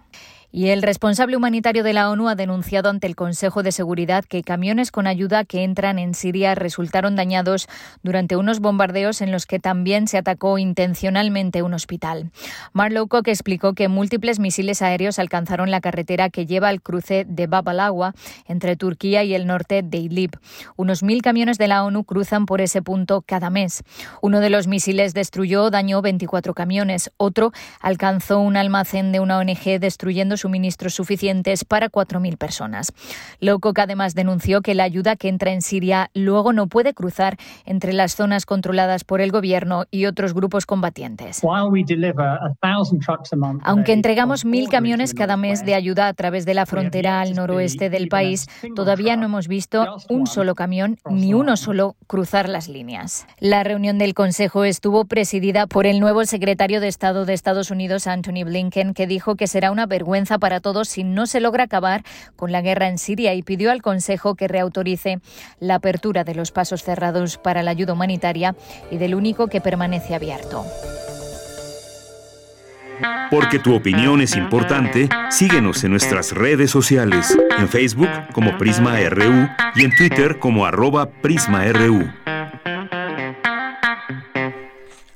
Y el responsable humanitario de la ONU ha denunciado ante el Consejo de Seguridad que camiones con ayuda que entran en Siria resultaron dañados durante unos bombardeos en los que también se atacó intencionalmente un hospital. Marlow Cook explicó que múltiples misiles aéreos alcanzaron la carretera que lleva al cruce de Bab al-Agua entre Turquía y el norte de Idlib. Unos mil camiones de la ONU cruzan por ese punto cada mes. Uno de los misiles destruyó o dañó 24 camiones. Otro alcanzó un almacén de una ONG destruyendo suministros suficientes para 4.000 personas. Lowcock además denunció que la ayuda que entra en Siria luego no puede cruzar entre las zonas controladas por el gobierno y otros grupos combatientes. Aunque entregamos mil camiones cada mes de ayuda a través de la frontera al noroeste del país, todavía no hemos visto un solo camión ni uno solo cruzar las líneas. La reunión del Consejo estuvo presidida por el nuevo secretario de Estado de Estados Unidos, Anthony Blinken, que dijo que será una vergüenza para todos si no se logra acabar con la guerra en Siria y pidió al Consejo que reautorice la apertura de los pasos cerrados para la ayuda humanitaria y del único que permanece abierto. Porque tu opinión es importante, síguenos en nuestras redes sociales, en Facebook como Prisma RU y en Twitter como arroba PrismaRU.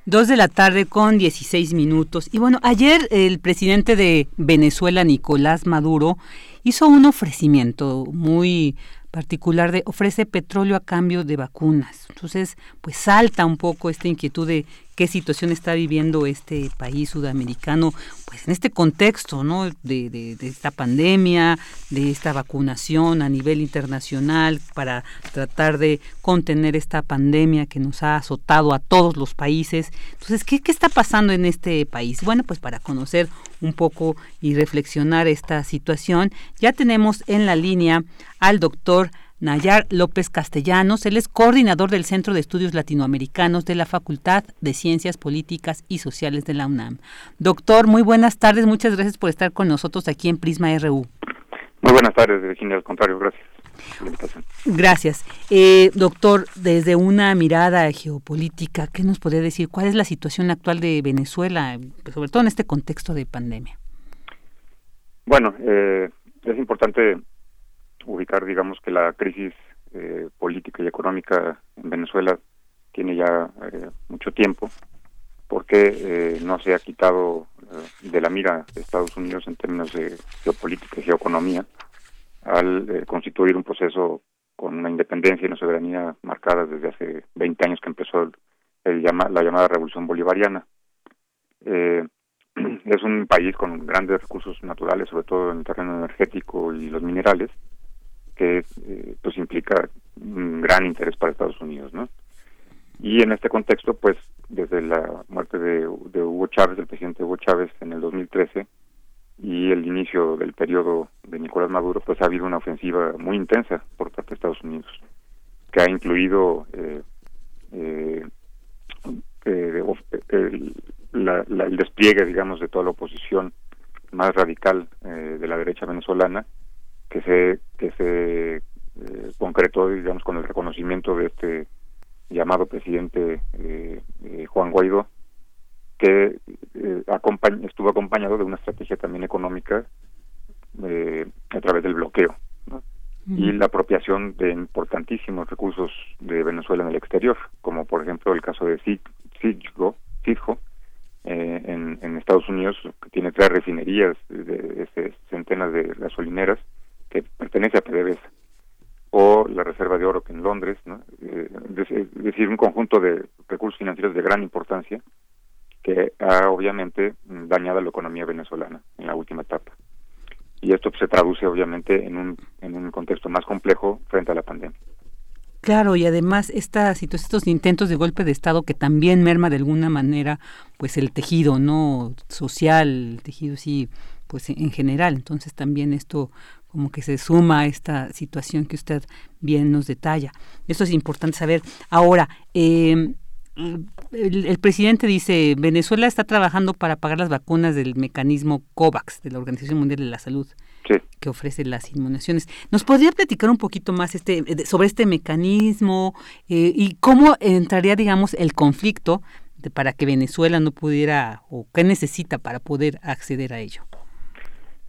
Dos de la tarde con 16 minutos. Y bueno, ayer el presidente de Venezuela, Nicolás Maduro, hizo un ofrecimiento muy particular de ofrece petróleo a cambio de vacunas. Entonces, pues salta un poco esta inquietud de qué situación está viviendo este país sudamericano, pues en este contexto, ¿no? De, esta pandemia, de esta vacunación a nivel internacional para tratar de contener esta pandemia que nos ha azotado a todos los países. Entonces, ¿qué, qué está pasando en este país? Bueno, pues para conocer un poco y reflexionar esta situación, ya tenemos en la línea al doctor Nayar López Castellanos. Él es coordinador del Centro de Estudios Latinoamericanos de la Facultad de Ciencias Políticas y Sociales de la UNAM. Doctor, muy buenas tardes. Muchas gracias por estar con nosotros aquí en Prisma RU. Muy buenas tardes, Virginia. Al contrario, gracias. Gracias. Eh, doctor, desde una mirada geopolítica, ¿qué nos podría decir? ¿Cuál es la situación actual de Venezuela, sobre todo en este contexto de pandemia? Bueno, eh, es importante ubicar, digamos, que la crisis eh, política y económica en Venezuela tiene ya eh, mucho tiempo, porque eh, no se ha quitado eh, de la mira de Estados Unidos en términos de geopolítica y geoeconomía al eh, constituir un proceso con una independencia y una soberanía marcadas desde hace 20 años que empezó el, la llamada revolución bolivariana. es un país con grandes recursos naturales, sobre todo en el terreno energético y los minerales, que pues implica un gran interés para Estados Unidos, ¿no? Y en este contexto, pues, desde la muerte de, Hugo Chávez, el presidente Hugo Chávez en el 2013, y el inicio del periodo de Nicolás Maduro, pues ha habido una ofensiva muy intensa por parte de Estados Unidos, que ha incluido eh, eh, eh el, el, despliegue, digamos, de toda la oposición más radical eh, de la derecha venezolana, que se que se eh, concretó, digamos, con el reconocimiento de este llamado presidente eh, eh, Juan Guaidó, que eh, estuvo acompañado de una estrategia también económica a través del bloqueo y la apropiación de importantísimos recursos de Venezuela en el exterior, como por ejemplo el caso de Citgo, Citgo en, en, Estados Unidos, que tiene tres refinerías de, de centenas de gasolineras que pertenece a PDVSA o la Reserva de Oro que en Londres, ¿no? Eh, es decir, un conjunto de recursos financieros de gran importancia que ha obviamente dañado la economía venezolana en la última etapa. Y esto se traduce obviamente en un, en un contexto más complejo frente a la pandemia. Claro, y además esta estos intentos de golpe de Estado que también merma de alguna manera pues el tejido no social, el tejido sí, pues en general. Entonces también esto como que se suma a esta situación que usted bien nos detalla. Esto es importante saber. Ahora, em, el, presidente dice, Venezuela está trabajando para pagar las vacunas del mecanismo COVAX, de la Organización Mundial de la Salud, que ofrece las inmunizaciones. ¿Nos podría platicar un poquito más este, sobre este mecanismo eh, y cómo entraría, digamos, el conflicto de, para que Venezuela no pudiera o qué necesita para poder acceder a ello?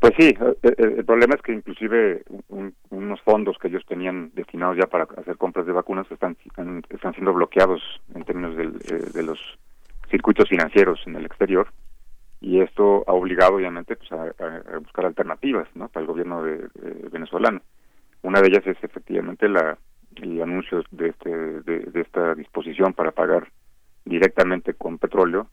Pues sí, eh, eh, el, problema es que inclusive unos fondos que ellos tenían destinados ya para hacer compras de vacunas están están siendo bloqueados en términos eh, de los circuitos financieros en el exterior y esto ha obligado obviamente pues, a, buscar alternativas ¿no? para el gobierno de, venezolano. Una de ellas es efectivamente la el anuncio de, este, de, esta disposición para pagar directamente con petróleo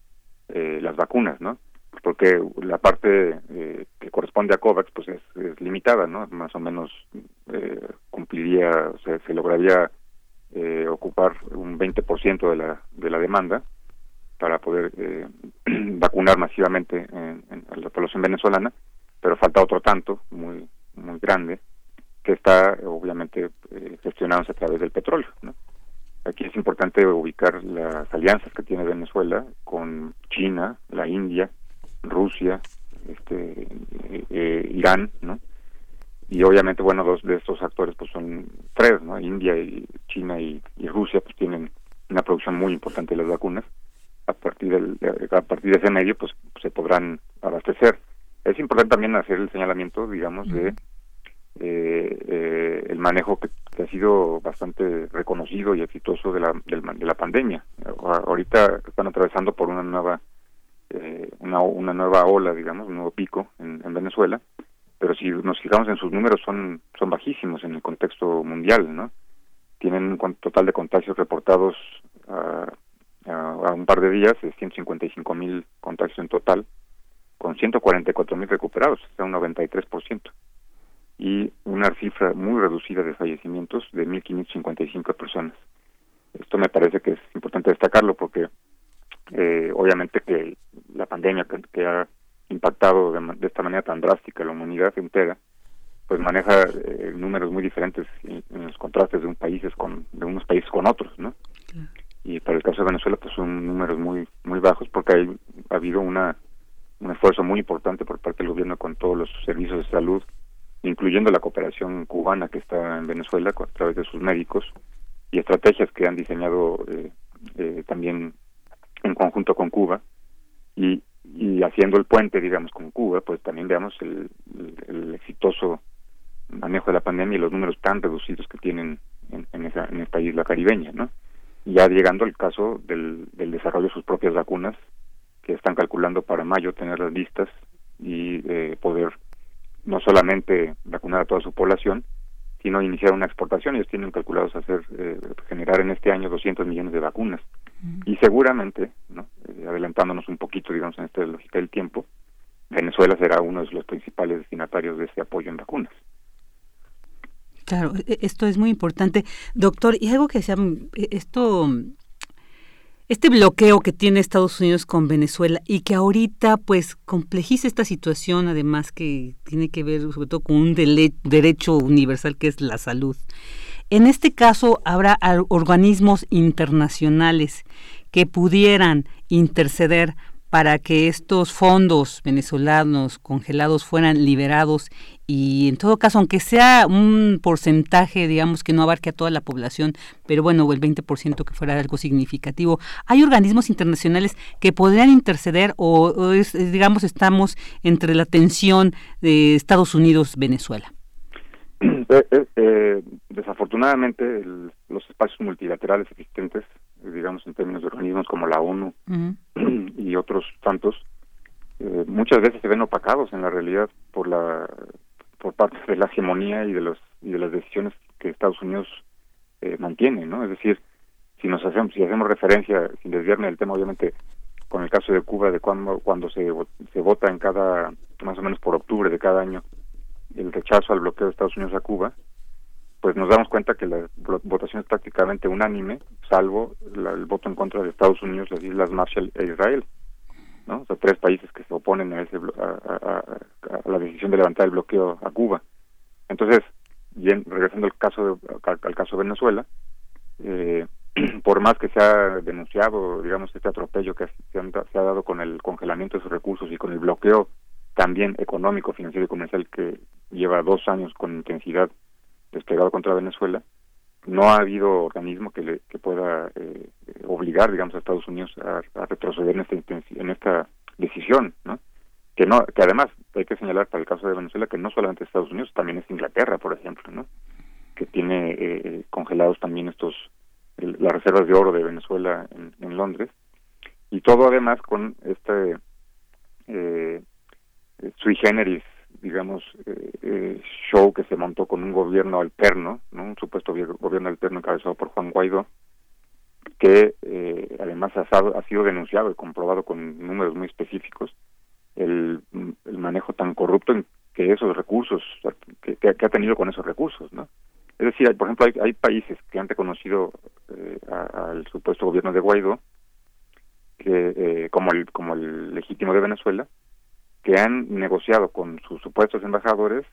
las vacunas, ¿no? Porque la parte eh, que corresponde a COVAX pues es, limitada, ¿no? Más o menos eh, cumpliría, o se lograría eh, ocupar un 20% de la, de la demanda para poder eh, vacunar masivamente en, a la población venezolana, pero falta otro tanto muy muy grande que está obviamente eh, gestionándose a través del petróleo. Aquí es importante ubicar las alianzas que tiene Venezuela con China, la India, Rusia, este, eh, Irán, ¿no? Y obviamente, bueno, dos de estos actores pues son tres, ¿no? India y China y, Rusia pues tienen una producción muy importante de las vacunas. A partir del, a partir de ese medio pues se podrán abastecer. Es importante también hacer el señalamiento, digamos, de eh, eh, el manejo que, ha sido bastante reconocido y exitoso de la, de la pandemia. Ahorita están atravesando por una nueva eh, una, una nueva ola, digamos, un nuevo pico en, Venezuela, pero si nos fijamos en sus números son, son bajísimos en el contexto mundial, ¿no? Tienen un total de contagios reportados a, a, un par de días, de 155 mil contagios en total, con 144 mil recuperados, o sea, un 93%, y una cifra muy reducida de fallecimientos de 1.555 personas. Esto me parece que es importante destacarlo porque eh, obviamente que la pandemia que, ha impactado de, esta manera tan drástica a la humanidad entera, pues maneja eh, números muy diferentes en, los contrastes de un países con de unos países con otros, ¿no? Y para el caso de Venezuela, pues son números muy muy bajos porque hay, ha habido una un esfuerzo muy importante por parte del gobierno con todos los servicios de salud, incluyendo la cooperación cubana que está en Venezuela a través de sus médicos y estrategias que han diseñado eh, eh, también en conjunto con Cuba y, haciendo el puente, digamos, con Cuba, pues también veamos el, el, exitoso manejo de la pandemia y los números tan reducidos que tienen en, en, esa, en esta isla caribeña, ¿no? Ya llegando al caso del, del desarrollo de sus propias vacunas que están calculando para mayo tener las listas y eh, poder no solamente vacunar a toda su población, sino iniciar una exportación. Ellos tienen calculados hacer eh, generar en este año 200 millones de vacunas. Y seguramente, ¿no? Eh, adelantándonos un poquito, digamos, en esta lógica del tiempo, Venezuela será uno de los principales destinatarios de este apoyo en vacunas. Claro, e-, esto es muy importante. Doctor, y algo que sea, e-, esto este bloqueo que tiene Estados Unidos con Venezuela y que ahorita pues complejiza esta situación, además que tiene que ver sobre todo con un derecho universal que es la salud. En este caso habrá organismos internacionales que pudieran interceder para que estos fondos venezolanos congelados fueran liberados y en todo caso, aunque sea un porcentaje, digamos, que no abarque a toda la población, pero bueno, el 20% que fuera algo significativo, ¿hay organismos internacionales que podrían interceder o, digamos, estamos entre la tensión de Estados Unidos-Venezuela? Eh, eh, eh, desafortunadamente, los espacios multilaterales existentes digamos en términos de organismos como la ONU y otros tantos, eh, muchas veces se ven opacados en la realidad por la por parte de la hegemonía y de los y de las decisiones que Estados Unidos eh, mantiene, ¿no? Es decir, si nos hacemos si hacemos referencia sin desviarme del tema, obviamente con el caso de Cuba de cuando cuando se se vota en cada más o menos por octubre de cada año el rechazo al bloqueo de Estados Unidos a Cuba, pues nos damos cuenta que la votación es prácticamente unánime, salvo el voto en contra de Estados Unidos, las Islas Marshall e Israel. ¿no? O sea, tres países que se oponen a, ese, a, la decisión de levantar el bloqueo a Cuba. Entonces, regresando al caso de, al, caso de Venezuela, eh, por más que se ha denunciado, digamos, este atropello que se, se ha dado con el congelamiento de sus recursos y con el bloqueo también económico, financiero y comercial que lleva dos años con intensidad desplegado contra Venezuela, no ha habido organismo que, le, que pueda eh, obligar, digamos, a Estados Unidos a, retroceder en esta, en esta decisión, ¿no? Que, no, que además hay que señalar para el caso de Venezuela que no solamente Estados Unidos, también es Inglaterra, por ejemplo, ¿no? Que tiene eh, congelados también estos las reservas de oro de Venezuela en, en Londres y todo además con este eh, sui generis digamos, eh, eh, show que se montó con un gobierno alterno, ¿no? un supuesto gobierno alterno encabezado por Juan Guaidó, que eh, además ha, sido denunciado y comprobado con números muy específicos el, manejo tan corrupto en que esos recursos, que, que, ha tenido con esos recursos, ¿no? Es decir, por ejemplo, hay, hay países que han reconocido eh, al supuesto gobierno de Guaidó que eh, como el como el legítimo de Venezuela que han negociado con sus supuestos embajadores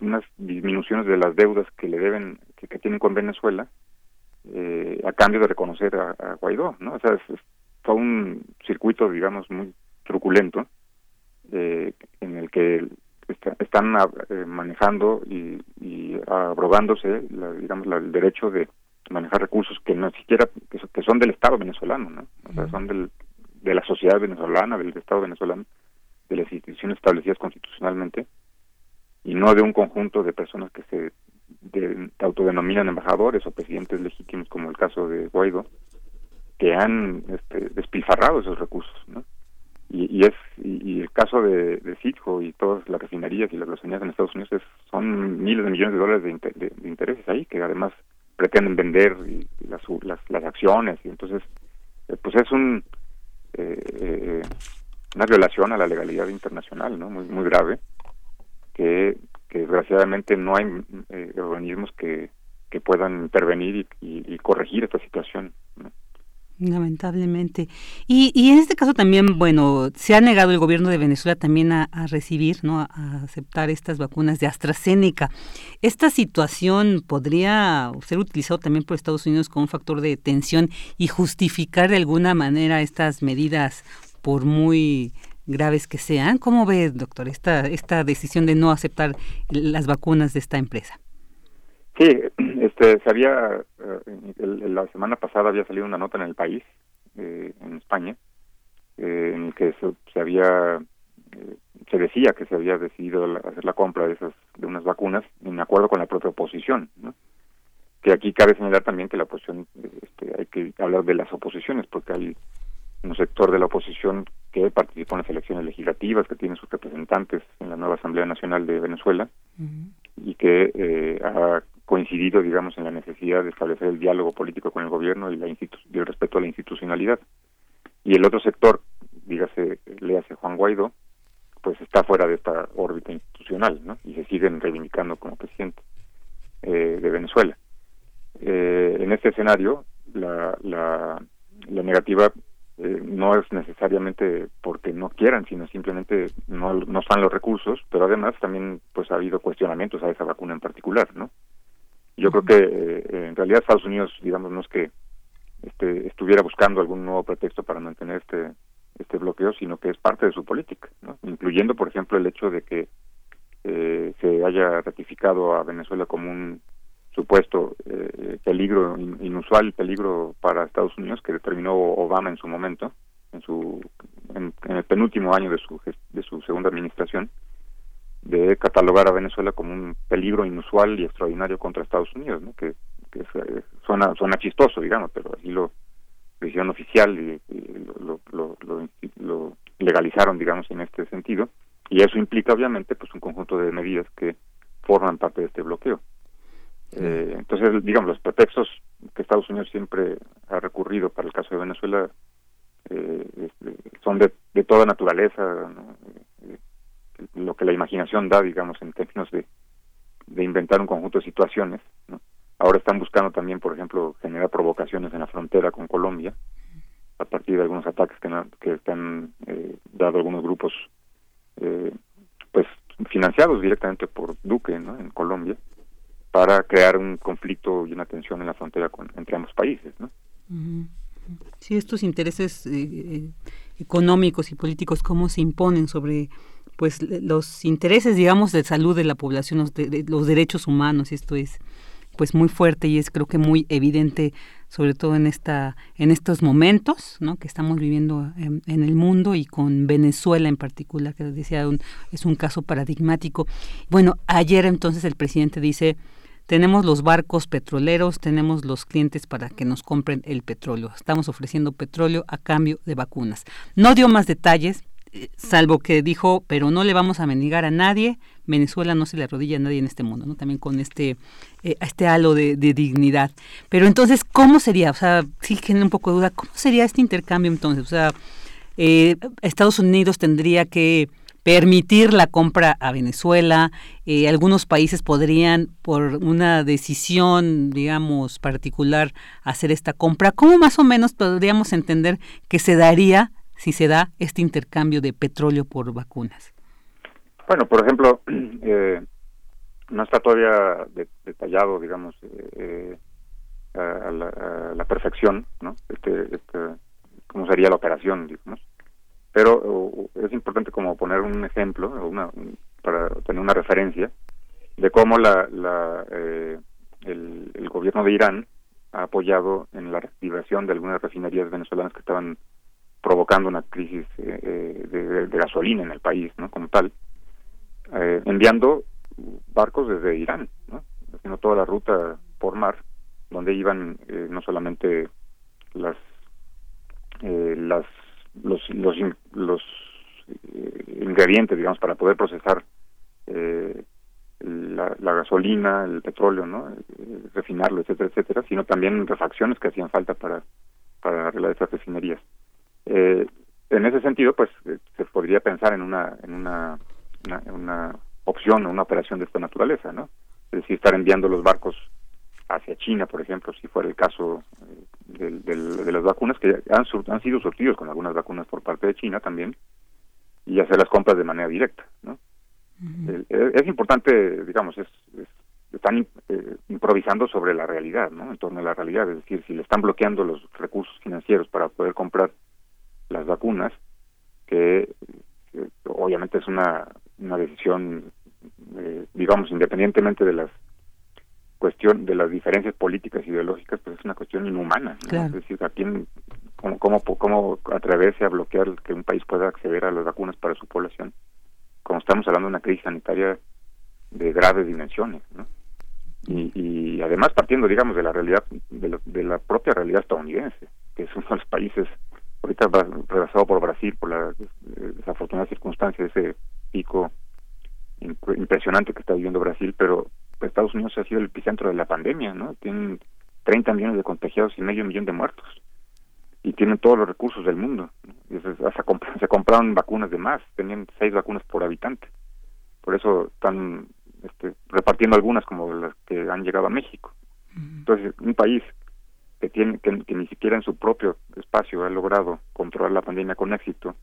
unas disminuciones de las deudas que le deben, que, tienen con Venezuela, eh, a cambio de reconocer a, Guaidó, ¿no? O sea, es, todo un circuito, digamos, muy truculento, eh, en el que están eh, manejando y, y abrogándose, digamos, el derecho de manejar recursos que no siquiera, que, son del Estado venezolano, ¿no? O sea, son del, de la sociedad venezolana, del Estado venezolano, de las instituciones establecidas constitucionalmente y no de un conjunto de personas que se autodenominan embajadores o presidentes legítimos como el caso de Guaidó que han este, despilfarrado esos recursos ¿no? y, es y, el caso de, de Citgo y todas las refinerías y las refinerías en Estados Unidos son miles de millones de dólares de, intereses ahí que además pretenden vender las, las, acciones y entonces eh, pues es un eh, eh, una violación a la legalidad internacional, ¿no? Muy, muy grave, que, desgraciadamente no hay eh, organismos que, que puedan intervenir y, corregir esta situación. Lamentablemente. Y, y en este caso también, bueno, se ha negado el gobierno de Venezuela también a, recibir, ¿no? A, aceptar estas vacunas de AstraZeneca. ¿Esta situación podría ser utilizado también por Estados Unidos como un factor de tensión y justificar de alguna manera estas medidas por muy graves que sean. ¿Cómo ve, doctor, esta, esta decisión de no aceptar las vacunas de esta empresa? Sí, este, se había, eh, la semana pasada había salido una nota en el país, eh, en España, eh, en el que se, había, se decía que se había decidido hacer la compra de esas, de unas vacunas en acuerdo con la propia oposición, ¿no? que aquí cabe señalar también que la oposición, este, hay que hablar de las oposiciones, porque hay un sector de la oposición que participó en las elecciones legislativas, que tiene sus representantes en la nueva Asamblea Nacional de Venezuela y que eh, ha coincidido, digamos, en la necesidad de establecer el diálogo político con el gobierno y, la y el respeto a la institucionalidad. Y el otro sector, dígase, le hace Juan Guaidó, pues está fuera de esta órbita institucional, ¿no? Y se siguen reivindicando como presidente eh, de Venezuela. Eh, en este escenario, la, la, la negativa eh, no es necesariamente porque no quieran, sino simplemente no, no están los recursos, pero además también pues ha habido cuestionamientos a esa vacuna en particular, ¿no? Yo creo que eh, en realidad Estados Unidos, digamos, no es que este, estuviera buscando algún nuevo pretexto para mantener este este bloqueo, sino que es parte de su política, ¿no? incluyendo, por ejemplo, el hecho de que eh, se haya ratificado a Venezuela como un supuesto eh, peligro inusual peligro para Estados Unidos que determinó Obama en su momento en su en, el penúltimo año de su de su segunda administración de catalogar a Venezuela como un peligro inusual y extraordinario contra Estados Unidos ¿no? que, eh, suena suena chistoso digamos pero así lo hicieron oficial y, lo, lo, lo, lo legalizaron digamos en este sentido y eso implica obviamente pues un conjunto de medidas que forman parte de este bloqueo eh, entonces, digamos, los pretextos que Estados Unidos siempre ha recurrido para el caso de Venezuela eh, este, son de, de, toda naturaleza, eh, lo que la imaginación da, digamos, en términos de, de inventar un conjunto de situaciones. Ahora están buscando también, por ejemplo, generar provocaciones en la frontera con Colombia, a partir de algunos ataques que, que están eh, dado algunos grupos, eh, pues financiados directamente por Duque, ¿no? En Colombia para crear un conflicto y una tensión en la frontera entre ambos países. ¿no? Sí, estos intereses eh, eh, económicos y políticos, cómo se imponen sobre pues los intereses, digamos, de salud de la población, los, de, los derechos humanos. Esto es pues muy fuerte y es creo que muy evidente sobre todo en esta en estos momentos ¿no? que estamos viviendo en, en, el mundo y con Venezuela en particular que decía un, es un caso paradigmático bueno ayer entonces el presidente dice tenemos los barcos petroleros, tenemos los clientes para que nos compren el petróleo. Estamos ofreciendo petróleo a cambio de vacunas. No dio más detalles, eh, salvo que dijo, pero no le vamos a mendigar a nadie, Venezuela no se le arrodilla a nadie en este mundo, ¿no? También con este, eh, este halo de, dignidad. Pero entonces, ¿cómo sería? O sea, sí genera un poco de duda, ¿cómo sería este intercambio entonces? O sea, eh, Estados Unidos tendría que permitir la compra a Venezuela. Eh, algunos países podrían, por una decisión, digamos, particular, hacer esta compra. ¿Cómo más o menos podríamos entender que se daría, si se da, este intercambio de petróleo por vacunas? Bueno, por ejemplo, eh, no está todavía detallado, digamos, eh, a, la, perfección, ¿no? Este, este, cómo sería la operación, digamos pero es importante como poner un ejemplo una, para tener una referencia de cómo la, la eh, el, gobierno de Irán ha apoyado en la reactivación de algunas refinerías venezolanas que estaban provocando una crisis eh, eh, de, de, gasolina en el país, ¿no? Como tal, enviando barcos desde Irán, ¿no? Haciendo toda la ruta por mar, donde iban no solamente las las los los, los eh, ingredientes digamos para poder procesar eh, la, gasolina el petróleo no eh, refinarlo etcétera etcétera sino también refacciones que hacían falta para para arreglar estas refinerías. En ese sentido pues se podría pensar en una en una, una, una opción o una operación de esta naturaleza no es decir estar enviando los barcos hacia China, por ejemplo, si fuera el caso eh, de, las vacunas, que han, han sido surtidos con algunas vacunas por parte de China también, y hacer las compras de manera directa. ¿no? es, importante, digamos, es, están eh, improvisando sobre la realidad, ¿no? en torno a la realidad, es decir, si le están bloqueando los recursos financieros para poder comprar las vacunas, que eh, obviamente es una, una decisión, digamos, independientemente de las cuestión de las diferencias políticas ideológicas pues es una cuestión inhumana es decir a quién cómo, cómo cómo atreverse a bloquear que un país pueda acceder a las vacunas para su población como estamos hablando de una crisis sanitaria de graves dimensiones ¿no? y, y además partiendo digamos de la realidad de, la propia realidad estadounidense que es uno de los países ahorita va rebasado por Brasil por la eh, desafortunada circunstancia de ese pico impresionante que está viviendo Brasil, pero Estados Unidos ha sido el epicentro de la pandemia, ¿no? Tienen 30 millones de contagiados y medio millón de muertos. Y tienen todos los recursos del mundo. se compraron vacunas de más, tenían seis vacunas por habitante. Por eso están este, repartiendo algunas como las que han llegado a México. Entonces, un país que tiene que, ni siquiera en su propio espacio ha logrado controlar la pandemia con éxito,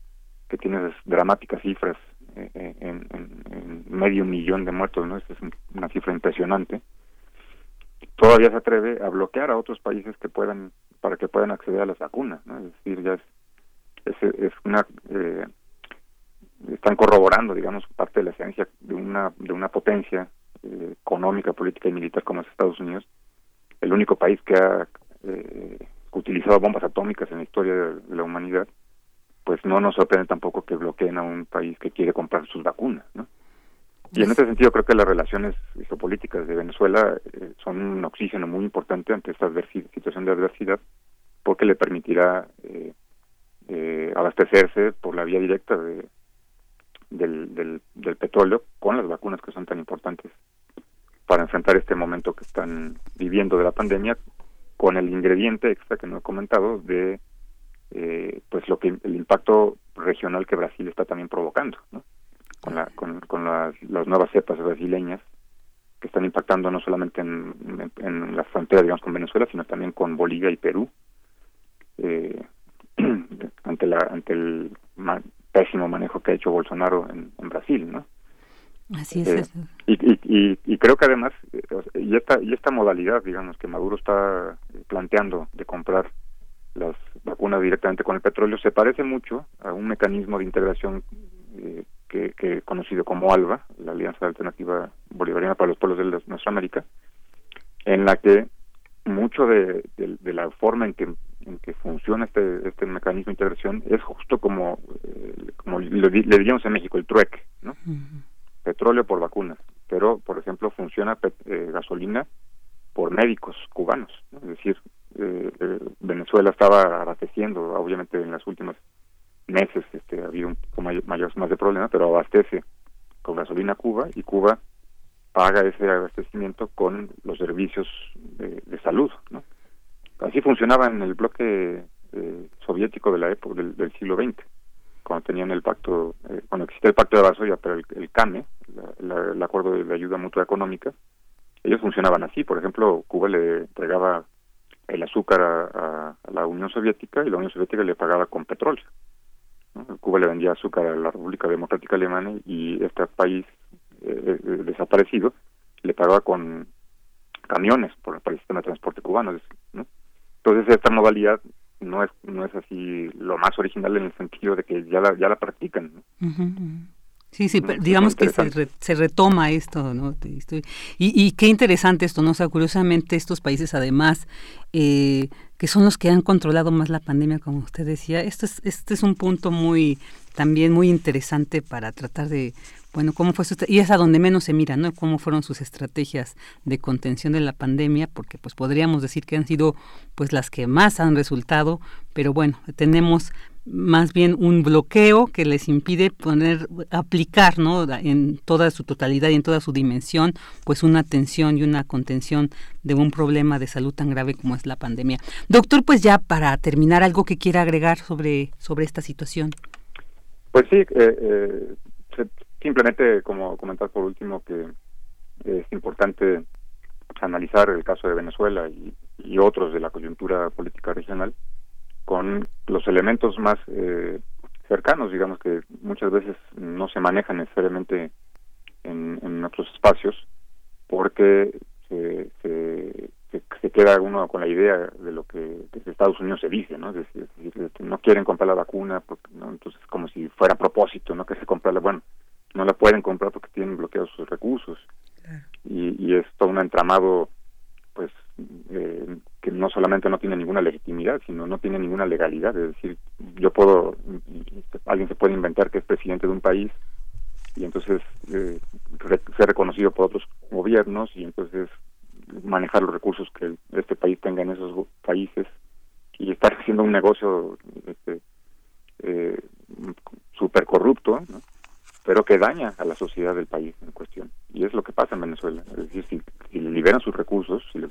que tiene dramáticas cifras eh, eh, en, medio millón de muertos, ¿no? Esta es una cifra impresionante. Todavía se atreve a bloquear a otros países que puedan para que puedan acceder a las vacunas, ¿no? Es decir, ya es, es, una eh, están corroborando, digamos, parte de la esencia de una de una potencia económica, política y militar como es Estados Unidos, el único país que ha eh, utilizado bombas atómicas en la historia de, la humanidad, pues no nos sorprende tampoco que bloqueen a un país que quiere comprar sus vacunas, ¿no? Y en este sentido creo que las relaciones geopolíticas de Venezuela eh, son un oxígeno muy importante ante esta situación de adversidad, porque le permitirá eh, eh, abastecerse por la vía directa de, del, del, del petróleo con las vacunas que son tan importantes para enfrentar este momento que están viviendo de la pandemia con el ingrediente extra que no he comentado de eh, pues lo que el impacto regional que Brasil está también provocando ¿no? con la con, con las, las, nuevas cepas brasileñas que están impactando no solamente en, en, la frontera digamos con Venezuela sino también con Bolivia y Perú eh, ante la ante el pésimo manejo que ha hecho Bolsonaro en, en Brasil no Así es. Eh, y, y, creo que además, eh, y esta, y esta modalidad, digamos, que Maduro está planteando de comprar las vacunas directamente con el petróleo, se parece mucho a un mecanismo de integración eh, que, que conocido como ALBA, la Alianza Alternativa Bolivariana para los Pueblos de nuestra América, en la que mucho de, de, la forma en que en que funciona este este mecanismo de integración es justo como como le, diríamos en México el trueque, ¿no? petróleo por vacunas, pero por ejemplo funciona eh, gasolina por médicos cubanos, es decir, eh, eh, Venezuela estaba abasteciendo, obviamente en los últimos meses este, ha habido un poco mayor, más de problema, pero abastece con gasolina Cuba y Cuba paga ese abastecimiento con los servicios de, salud, ¿no? Así funcionaba en el bloque soviético de la época del, siglo XX cuando tenían el pacto, eh, cuando existía el pacto de Varsovia, pero el, CAME, el acuerdo de ayuda mutua económica, ellos funcionaban así. Por ejemplo, Cuba le entregaba el azúcar a, la Unión Soviética y la Unión Soviética le pagaba con petróleo. Cuba le vendía azúcar a la República Democrática Alemana y este país eh, eh, desaparecido le pagaba con camiones por, el sistema de transporte cubano. ¿no? Entonces esta modalidad no es no es así lo más original en el sentido de que ya la, ya la practican. Sí, sí, digamos que se, se, retoma esto, ¿no? Y, y, qué interesante esto, ¿no? O sea, curiosamente estos países además, eh, que son los que han controlado más la pandemia, como usted decía, esto es, este es un punto muy, también muy interesante para tratar de bueno, ¿cómo fue su y es a donde menos se mira, ¿no? Cómo fueron sus estrategias de contención de la pandemia, porque pues podríamos decir que han sido pues las que más han resultado, pero bueno, tenemos más bien un bloqueo que les impide poner aplicar, ¿no? En toda su totalidad y en toda su dimensión, pues una atención y una contención de un problema de salud tan grave como es la pandemia. Doctor, pues ya para terminar algo que quiera agregar sobre sobre esta situación. Pues sí, eh, eh Simplemente, como comentar por último, que es importante analizar el caso de Venezuela y, otros de la coyuntura política regional con los elementos más eh, cercanos, digamos que muchas veces no se manejan necesariamente en, otros espacios, porque se, se, queda uno con la idea de lo que desde Estados Unidos se dice, ¿no? Es decir, no quieren comprar la vacuna, porque, ¿no? entonces como si fuera a propósito, ¿no? Que se compra la, bueno, no la pueden comprar porque tienen bloqueados sus recursos. Y, y es todo un entramado pues eh, que no solamente no tiene ninguna legitimidad sino no tiene ninguna legalidad. Es decir yo puedo alguien se puede inventar que es presidente de un país y entonces eh, ser reconocido por otros gobiernos y entonces manejar los recursos que este país tenga en esos países y estar haciendo un negocio este, corrupto, pero que daña a la sociedad del país en cuestión. Y es lo que pasa en Venezuela. Es decir, si, si liberan sus recursos, si les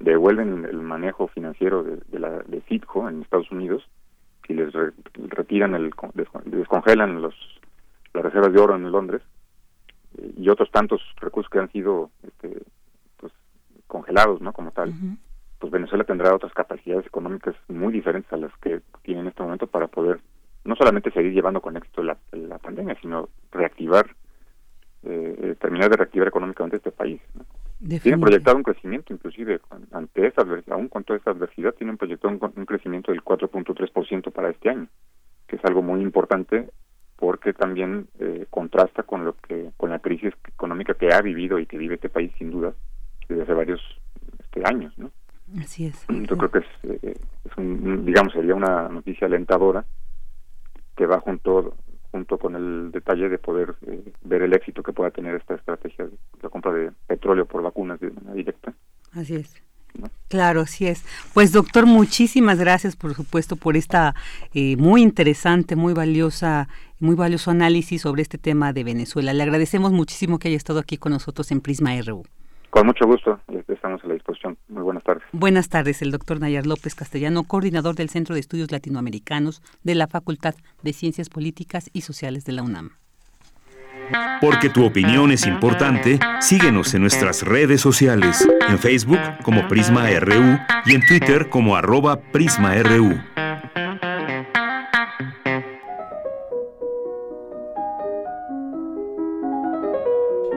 devuelven el manejo financiero de, de la de Citco en Estados Unidos, si les retiran el descongelan los las reservas de oro en Londres eh, y otros tantos recursos que han sido este, pues, congelados, ¿no? Como tal. Pues Venezuela tendrá otras capacidades económicas muy diferentes a las que tiene en este momento para poder no solamente seguir llevando con éxito la, la pandemia, sino reactivar, eh, eh terminar de reactivar económicamente este país. ¿no? Tienen proyectado un crecimiento, inclusive ante esta aún con toda esta adversidad, tienen proyectado un, un crecimiento del 4.3% para este año, que es algo muy importante porque también eh, contrasta con lo que con la crisis económica que ha vivido y que vive este país sin duda desde hace varios este, años, ¿no? Así es. Yo creo que es, eh, es un, digamos, sería una noticia alentadora que va junto junto con el detalle de poder eh, ver el éxito que pueda tener esta estrategia de la compra de petróleo por vacunas de manera directa. Así es. Claro, así es. Pues doctor, muchísimas gracias, por supuesto, por esta eh, muy interesante, muy valiosa, muy valioso análisis sobre este tema de Venezuela. Le agradecemos muchísimo que haya estado aquí con nosotros en Prisma RU. Con mucho gusto, estamos a la disposición. Muy buenas tardes. Buenas tardes, el doctor Nayar López Castellano, coordinador del Centro de Estudios Latinoamericanos de la Facultad de Ciencias Políticas y Sociales de la UNAM. Porque tu opinión es importante, síguenos en nuestras redes sociales, en Facebook como Prisma RU y en Twitter como arroba PrismaRU.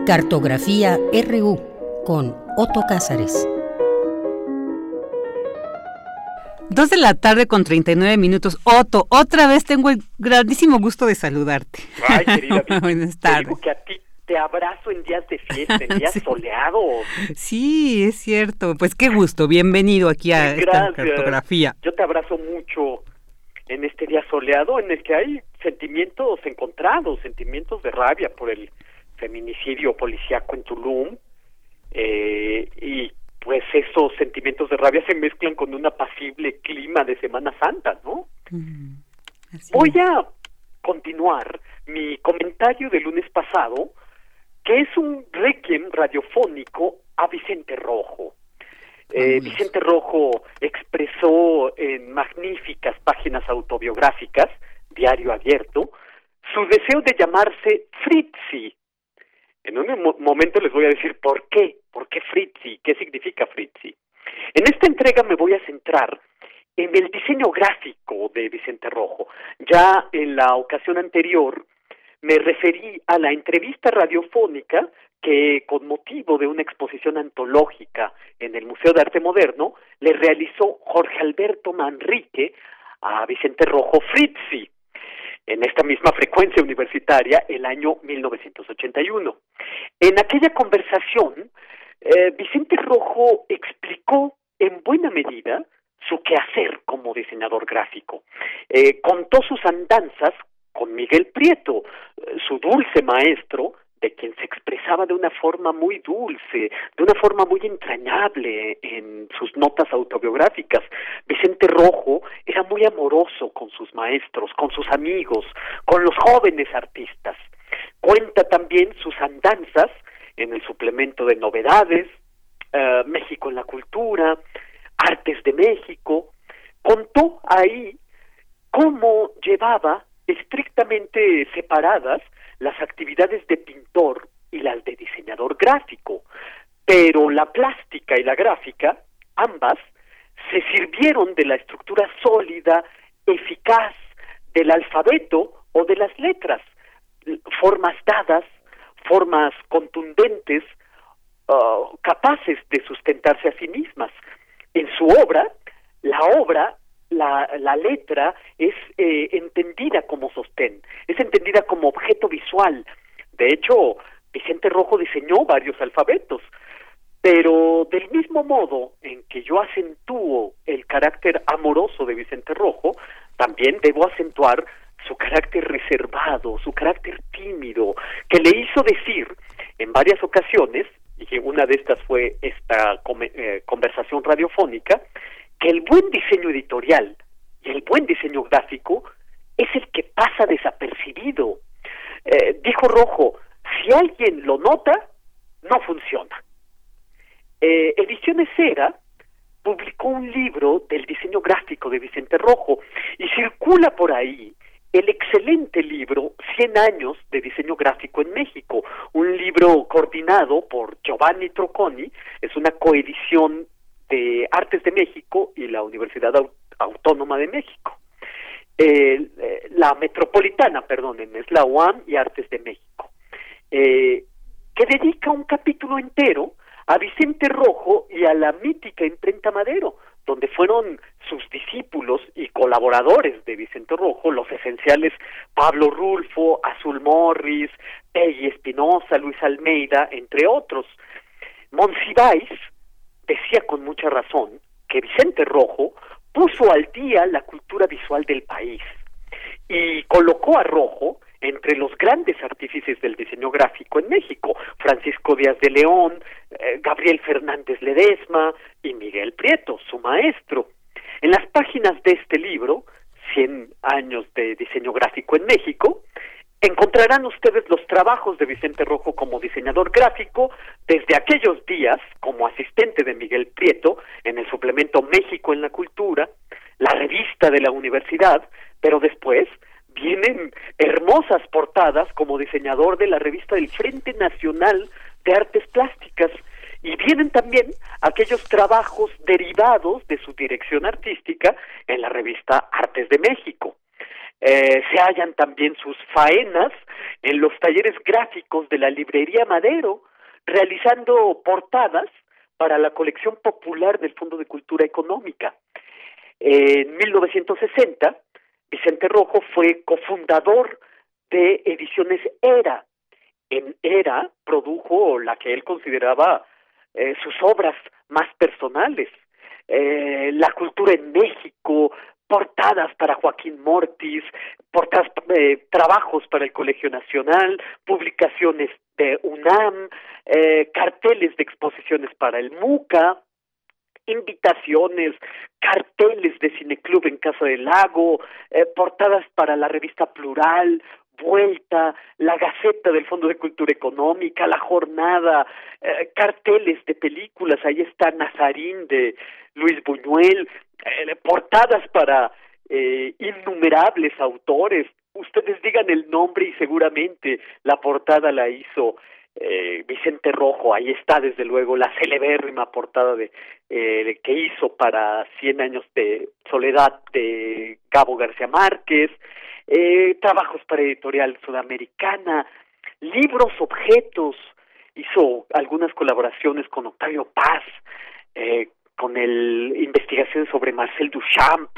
Cartografía RU con Otto Cázares. Dos de la tarde con 39 minutos. Otto, otra vez tengo el grandísimo gusto de saludarte. Ay, querida. Buenas tardes. que a ti te abrazo en días de fiesta, en días soleados. Sí, es cierto. Pues qué gusto. Bienvenido aquí a esta cartografía. Yo te abrazo mucho en este día soleado en el que hay sentimientos encontrados, sentimientos de rabia por el feminicidio policíaco en Tulum eh, y pues esos sentimientos de rabia se mezclan con un apacible clima de Semana Santa, ¿no? Voy a continuar mi comentario del lunes pasado, que es un requiem radiofónico a Vicente Rojo. Eh, Vicente Rojo expresó en magníficas páginas autobiográficas, diario abierto, su deseo de llamarse Fritzi, en un momento les voy a decir por qué, por qué Fritzi, qué significa Fritzi. En esta entrega me voy a centrar en el diseño gráfico de Vicente Rojo. Ya en la ocasión anterior me referí a la entrevista radiofónica que con motivo de una exposición antológica en el Museo de Arte Moderno le realizó Jorge Alberto Manrique a Vicente Rojo Fritzi en esta misma frecuencia universitaria el año 1981. En aquella conversación, eh, Vicente Rojo explicó en buena medida su quehacer como diseñador gráfico. Eh, contó sus andanzas con Miguel Prieto, eh, su dulce maestro, de quien se expresaba de una forma muy dulce, de una forma muy entrañable en sus notas autobiográficas. Vicente Rojo era muy amoroso con sus maestros, con sus amigos, con los jóvenes artistas. Cuenta también sus andanzas en el suplemento de novedades, eh, México en la cultura, Artes de México. Contó ahí cómo llevaba estrictamente separadas las actividades de pintor y las de diseñador gráfico, pero la plástica y la gráfica, ambas, se sirvieron de la estructura sólida, eficaz del alfabeto o de las letras, formas dadas, formas contundentes, uh, capaces de sustentarse a sí mismas. En su obra, la obra la, letra es eh, entendida como sostén, es entendida como objeto visual. De hecho, Vicente Rojo diseñó varios alfabetos, pero del mismo modo en que yo acentúo el carácter amoroso de Vicente Rojo, también debo acentuar su carácter reservado, su carácter tímido, que le hizo decir en varias ocasiones, y una de estas fue esta eh, conversación radiofónica, que el buen diseño editorial y el buen diseño gráfico es el que pasa desapercibido, Eh, dijo Rojo, si alguien lo nota, no funciona. Eh, Ediciones Cera publicó un libro del diseño gráfico de Vicente Rojo y circula por ahí el excelente libro 100 años de diseño gráfico en México, un libro coordinado por Giovanni Trocconi, es una coedición de Artes de México y la Universidad Autónoma de México. Eh, la Metropolitana, perdonen, es la UAM y Artes de México, eh, que dedica un capítulo entero a Vicente Rojo y a la mítica imprenta Madero, donde fueron sus discípulos y colaboradores de Vicente Rojo, los esenciales Pablo Rulfo, Azul Morris, Peggy Espinosa, Luis Almeida, entre otros. Monsiváis decía con mucha razón que Vicente Rojo puso al día la cultura visual del país y colocó a Rojo entre los grandes artífices del diseño gráfico en México, Francisco Díaz de León, eh, Gabriel Fernández Ledesma y Miguel Prieto, su maestro. En las páginas de este libro, 100 años de diseño gráfico en México, encontrarán ustedes los trabajos de Vicente Rojo como diseñador gráfico desde aquellos días como asistente de Miguel Prieto en el suplemento México en la Cultura, la revista de la universidad, pero después vienen hermosas portadas como diseñador de la revista del Frente Nacional de Artes Plásticas y vienen también aquellos trabajos derivados de su dirección artística en la revista Artes de México. Eh, se hallan también sus faenas en los talleres gráficos de la librería Madero, realizando portadas para la colección popular del Fondo de Cultura Económica. En 1960, Vicente Rojo fue cofundador de Ediciones Era. En Era produjo la que él consideraba eh, sus obras más personales, eh, La cultura en México, portadas para Joaquín Mortis, portadas, eh, trabajos para el Colegio Nacional, publicaciones de UNAM, carteles de exposiciones para el MUCA, invitaciones, carteles de cineclub en Casa del Lago, eh, portadas para la revista Plural, Vuelta, la Gaceta del Fondo de Cultura Económica, La Jornada, eh, carteles de películas, ahí está Nazarín de Luis Buñuel, eh, portadas para innumerables autores. Ustedes digan el nombre y seguramente la portada la hizo eh, Vicente Rojo, ahí está desde luego la celebérrima portada de eh, que hizo para Cien años de soledad de Gabo García Márquez, eh, trabajos para Editorial Sudamericana, libros, objetos, hizo algunas colaboraciones con Octavio Paz, eh, con el investigaciones sobre Marcel Duchamp,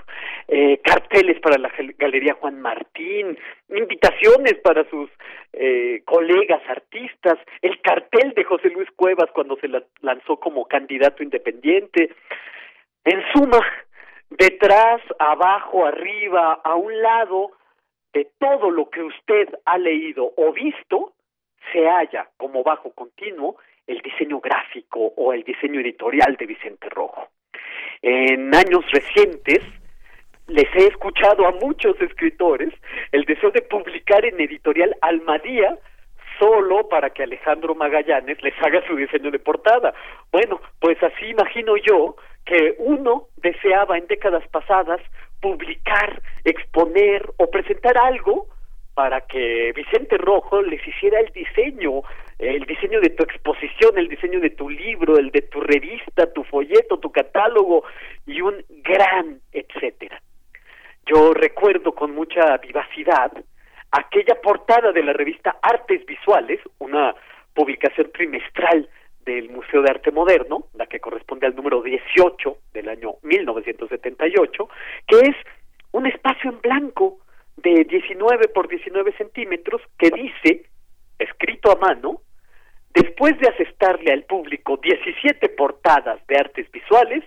eh, carteles para la Galería Juan Martín, invitaciones para sus eh, colegas artistas, el cartel de José Luis Cuevas cuando se lanzó como candidato independiente. En suma, detrás, abajo, arriba, a un lado de todo lo que usted ha leído o visto, se halla como bajo continuo el diseño gráfico o el diseño editorial de Vicente Rojo. En años recientes les he escuchado a muchos escritores el deseo de publicar en editorial Almadía solo para que Alejandro Magallanes les haga su diseño de portada. Bueno, pues así imagino yo que uno deseaba en décadas pasadas publicar, exponer o presentar algo para que Vicente Rojo les hiciera el diseño, el diseño de tu exposición, el diseño de tu libro, el de tu revista, tu folleto, tu catálogo y un gran etcétera. Yo recuerdo con mucha vivacidad aquella portada de la revista Artes Visuales, una publicación trimestral del Museo de Arte Moderno, la que corresponde al número 18 del año 1978, que es un espacio en blanco de 19 por 19 centímetros que dice, escrito a mano, después de asestarle al público 17 portadas de artes visuales,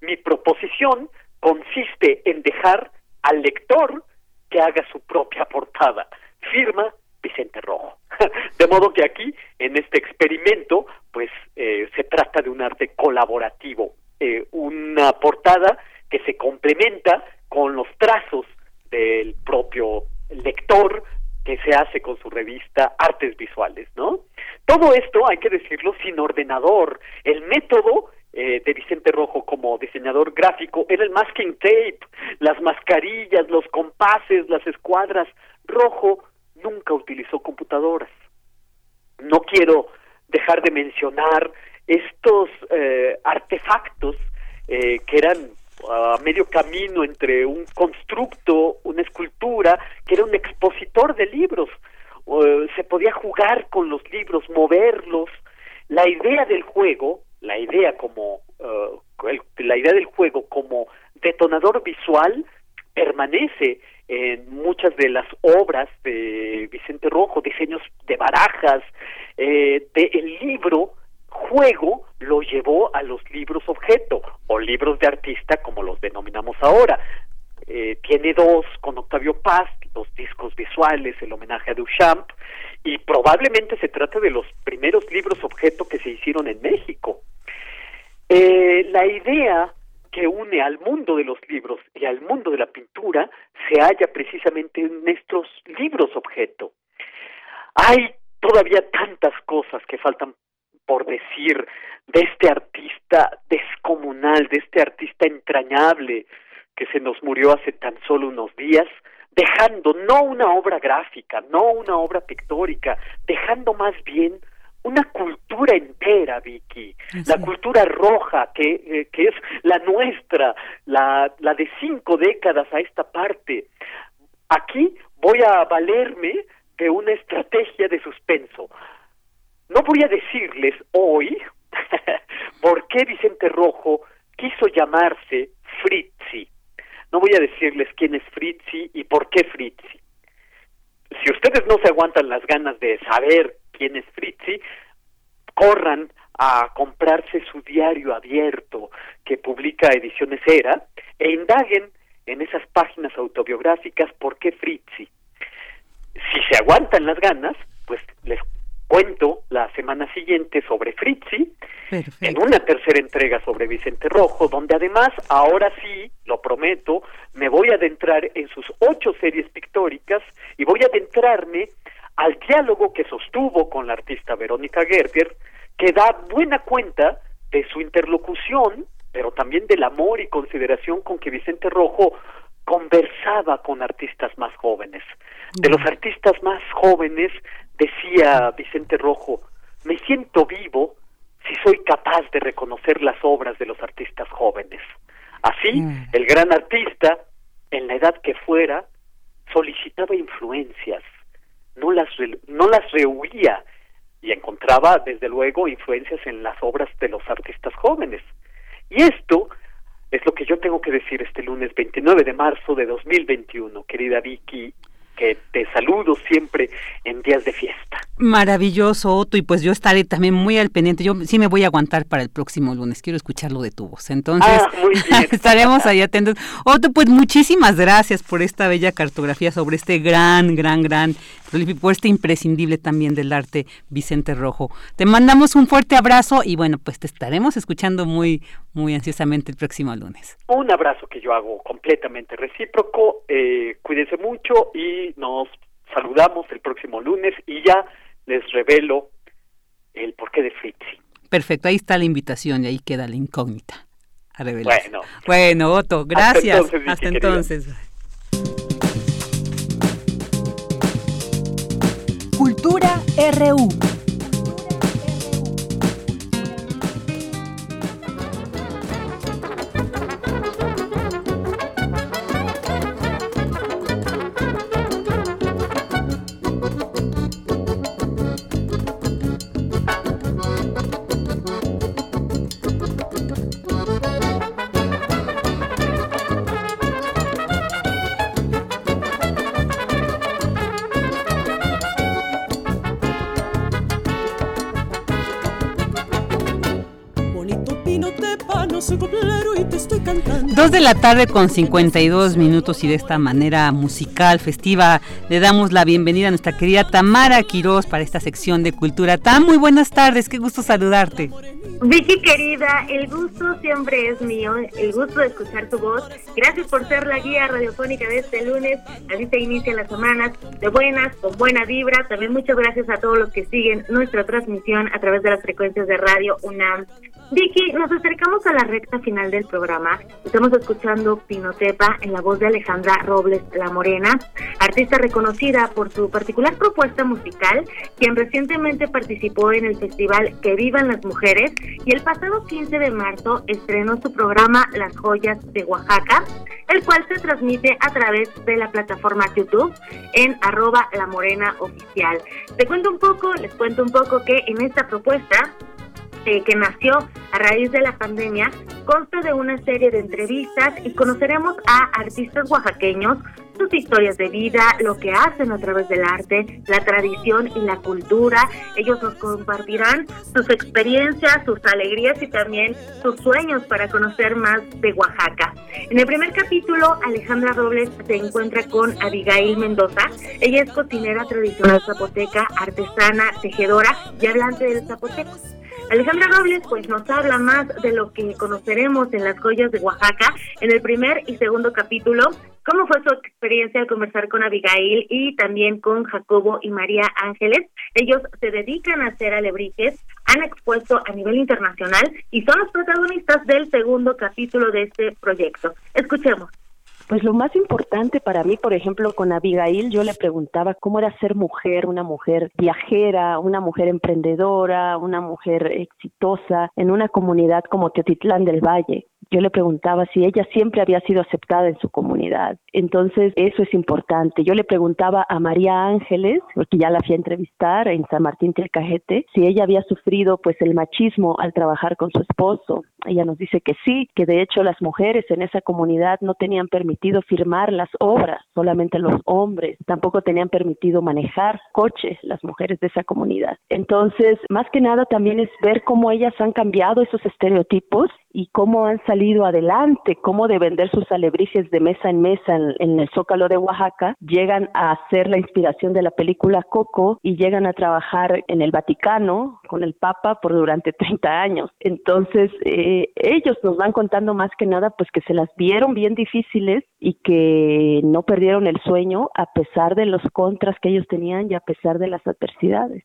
mi proposición consiste en dejar al lector que haga su propia portada. Firma Vicente Rojo. De modo que aquí, en este experimento, pues eh, se trata de un arte colaborativo, eh, una portada que se complementa con los trazos del propio lector que se hace con su revista Artes Visuales, ¿no? Todo esto, hay que decirlo, sin ordenador. El método eh, de Vicente Rojo como diseñador gráfico era el masking tape, las mascarillas, los compases, las escuadras. Rojo nunca utilizó computadoras. No quiero dejar de mencionar estos eh, artefactos eh, que eran a medio camino entre un constructo, una escultura, que era un expositor de libros. se podía jugar con los libros, moverlos. La idea del juego, la idea como eh, la idea del juego como detonador visual permanece en muchas de las obras de Vicente Rojo, diseños de barajas, eh, de el libro juego lo llevó a los libros objeto o libros de artista como los denominamos ahora. Eh, tiene dos con Octavio Paz, los discos visuales, el homenaje a Duchamp, y probablemente se trata de los primeros libros objeto que se hicieron en México. Eh, la idea que une al mundo de los libros y al mundo de la pintura se halla precisamente en estos libros objeto. Hay todavía tantas cosas que faltan por decir de este artista descomunal, de este artista entrañable que se nos murió hace tan solo unos días, dejando no una obra gráfica, no una obra pictórica, dejando más bien una cultura entera, Vicky, la cultura roja que, eh, que es la nuestra, la, la de cinco décadas a esta parte. Aquí voy a valerme de una estrategia de suspenso. No voy a decirles hoy por qué Vicente Rojo quiso llamarse Fritzi. No voy a decirles quién es Fritzi y por qué Fritzi. Si ustedes no se aguantan las ganas de saber quién es Fritzi, corran a comprarse su diario abierto que publica Ediciones Era e indaguen en esas páginas autobiográficas por qué Fritzi. Si se aguantan las ganas, pues les cuento la semana siguiente sobre Fritzi, en una tercera entrega sobre Vicente Rojo, donde además, ahora sí, lo prometo, me voy a adentrar en sus ocho series pictóricas y voy a adentrarme al diálogo que sostuvo con la artista Verónica Gerber, que da buena cuenta de su interlocución, pero también del amor y consideración con que Vicente Rojo conversaba con artistas más jóvenes. De los artistas más jóvenes, decía Vicente Rojo, me siento vivo si soy capaz de reconocer las obras de los artistas jóvenes. Así, mm. el gran artista, en la edad que fuera, solicitaba influencias, no las, no las rehuía y encontraba, desde luego, influencias en las obras de los artistas jóvenes. Y esto es lo que yo tengo que decir este lunes 29 de marzo de 2021, querida Vicky, que te saludo siempre en días de fiesta. Maravilloso, Otto, y pues yo estaré también muy al pendiente. Yo sí me voy a aguantar para el próximo lunes, quiero escucharlo de tu voz. Entonces, ah, estaremos ahí atentos. Otto, pues muchísimas gracias por esta bella cartografía sobre este gran, gran, gran, por este imprescindible también del arte Vicente Rojo. Te mandamos un fuerte abrazo y bueno, pues te estaremos escuchando muy, muy ansiosamente el próximo lunes. Un abrazo que yo hago completamente recíproco. Eh, cuídense mucho y nos saludamos el próximo lunes y ya les revelo el porqué de Fritzi. Perfecto, ahí está la invitación y ahí queda la incógnita. A bueno, bueno, Otto, gracias. Hasta entonces. Cultura RU. Dos de la tarde con 52 minutos y de esta manera musical, festiva, le damos la bienvenida a nuestra querida Tamara Quiroz para esta sección de cultura. Tam, muy buenas tardes, qué gusto saludarte. Vicky querida, el gusto siempre es mío, el gusto de escuchar tu voz. Gracias por ser la guía radiofónica de este lunes. Así se inician las semanas de buenas, con buena vibra. También muchas gracias a todos los que siguen nuestra transmisión a través de las frecuencias de radio UNAM. Vicky, nos acercamos a la recta final del programa. Estamos escuchando Pinotepa en la voz de Alejandra Robles La Morena, artista reconocida por su particular propuesta musical, quien recientemente participó en el festival Que Vivan las Mujeres y el pasado 15 de marzo estrenó su programa Las Joyas de Oaxaca, el cual se transmite a través de la plataforma YouTube en arroba La Morena Oficial. Te cuento un poco, les cuento un poco que en esta propuesta eh, que nació a raíz de la pandemia, consta de una serie de entrevistas y conoceremos a artistas oaxaqueños, sus historias de vida, lo que hacen a través del arte, la tradición y la cultura. Ellos nos compartirán sus experiencias, sus alegrías y también sus sueños para conocer más de Oaxaca. En el primer capítulo, Alejandra Robles se encuentra con Abigail Mendoza. Ella es cocinera tradicional zapoteca, artesana, tejedora y hablante del zapoteco. Alejandra Robles pues nos habla más de lo que conoceremos en las joyas de Oaxaca en el primer y segundo capítulo, cómo fue su experiencia al conversar con Abigail y también con Jacobo y María Ángeles. Ellos se dedican a hacer alebrijes, han expuesto a nivel internacional y son los protagonistas del segundo capítulo de este proyecto. Escuchemos. Pues lo más importante para mí, por ejemplo, con Abigail, yo le preguntaba cómo era ser mujer, una mujer viajera, una mujer emprendedora, una mujer exitosa en una comunidad como Teotitlán del Valle yo le preguntaba si ella siempre había sido aceptada en su comunidad. Entonces, eso es importante. Yo le preguntaba a María Ángeles, porque ya la fui a entrevistar en San Martín del Cajete, si ella había sufrido pues el machismo al trabajar con su esposo. Ella nos dice que sí, que de hecho las mujeres en esa comunidad no tenían permitido firmar las obras, solamente los hombres. Tampoco tenían permitido manejar coches las mujeres de esa comunidad. Entonces, más que nada también es ver cómo ellas han cambiado esos estereotipos y cómo han salido adelante, cómo de vender sus alebrijes de mesa en mesa en, el Zócalo de Oaxaca, llegan a ser la inspiración de la película Coco y llegan a trabajar en el Vaticano con el Papa por durante 30 años. Entonces, eh, ellos nos van contando más que nada pues que se las vieron bien difíciles y que no perdieron el sueño a pesar de los contras que ellos tenían y a pesar de las adversidades.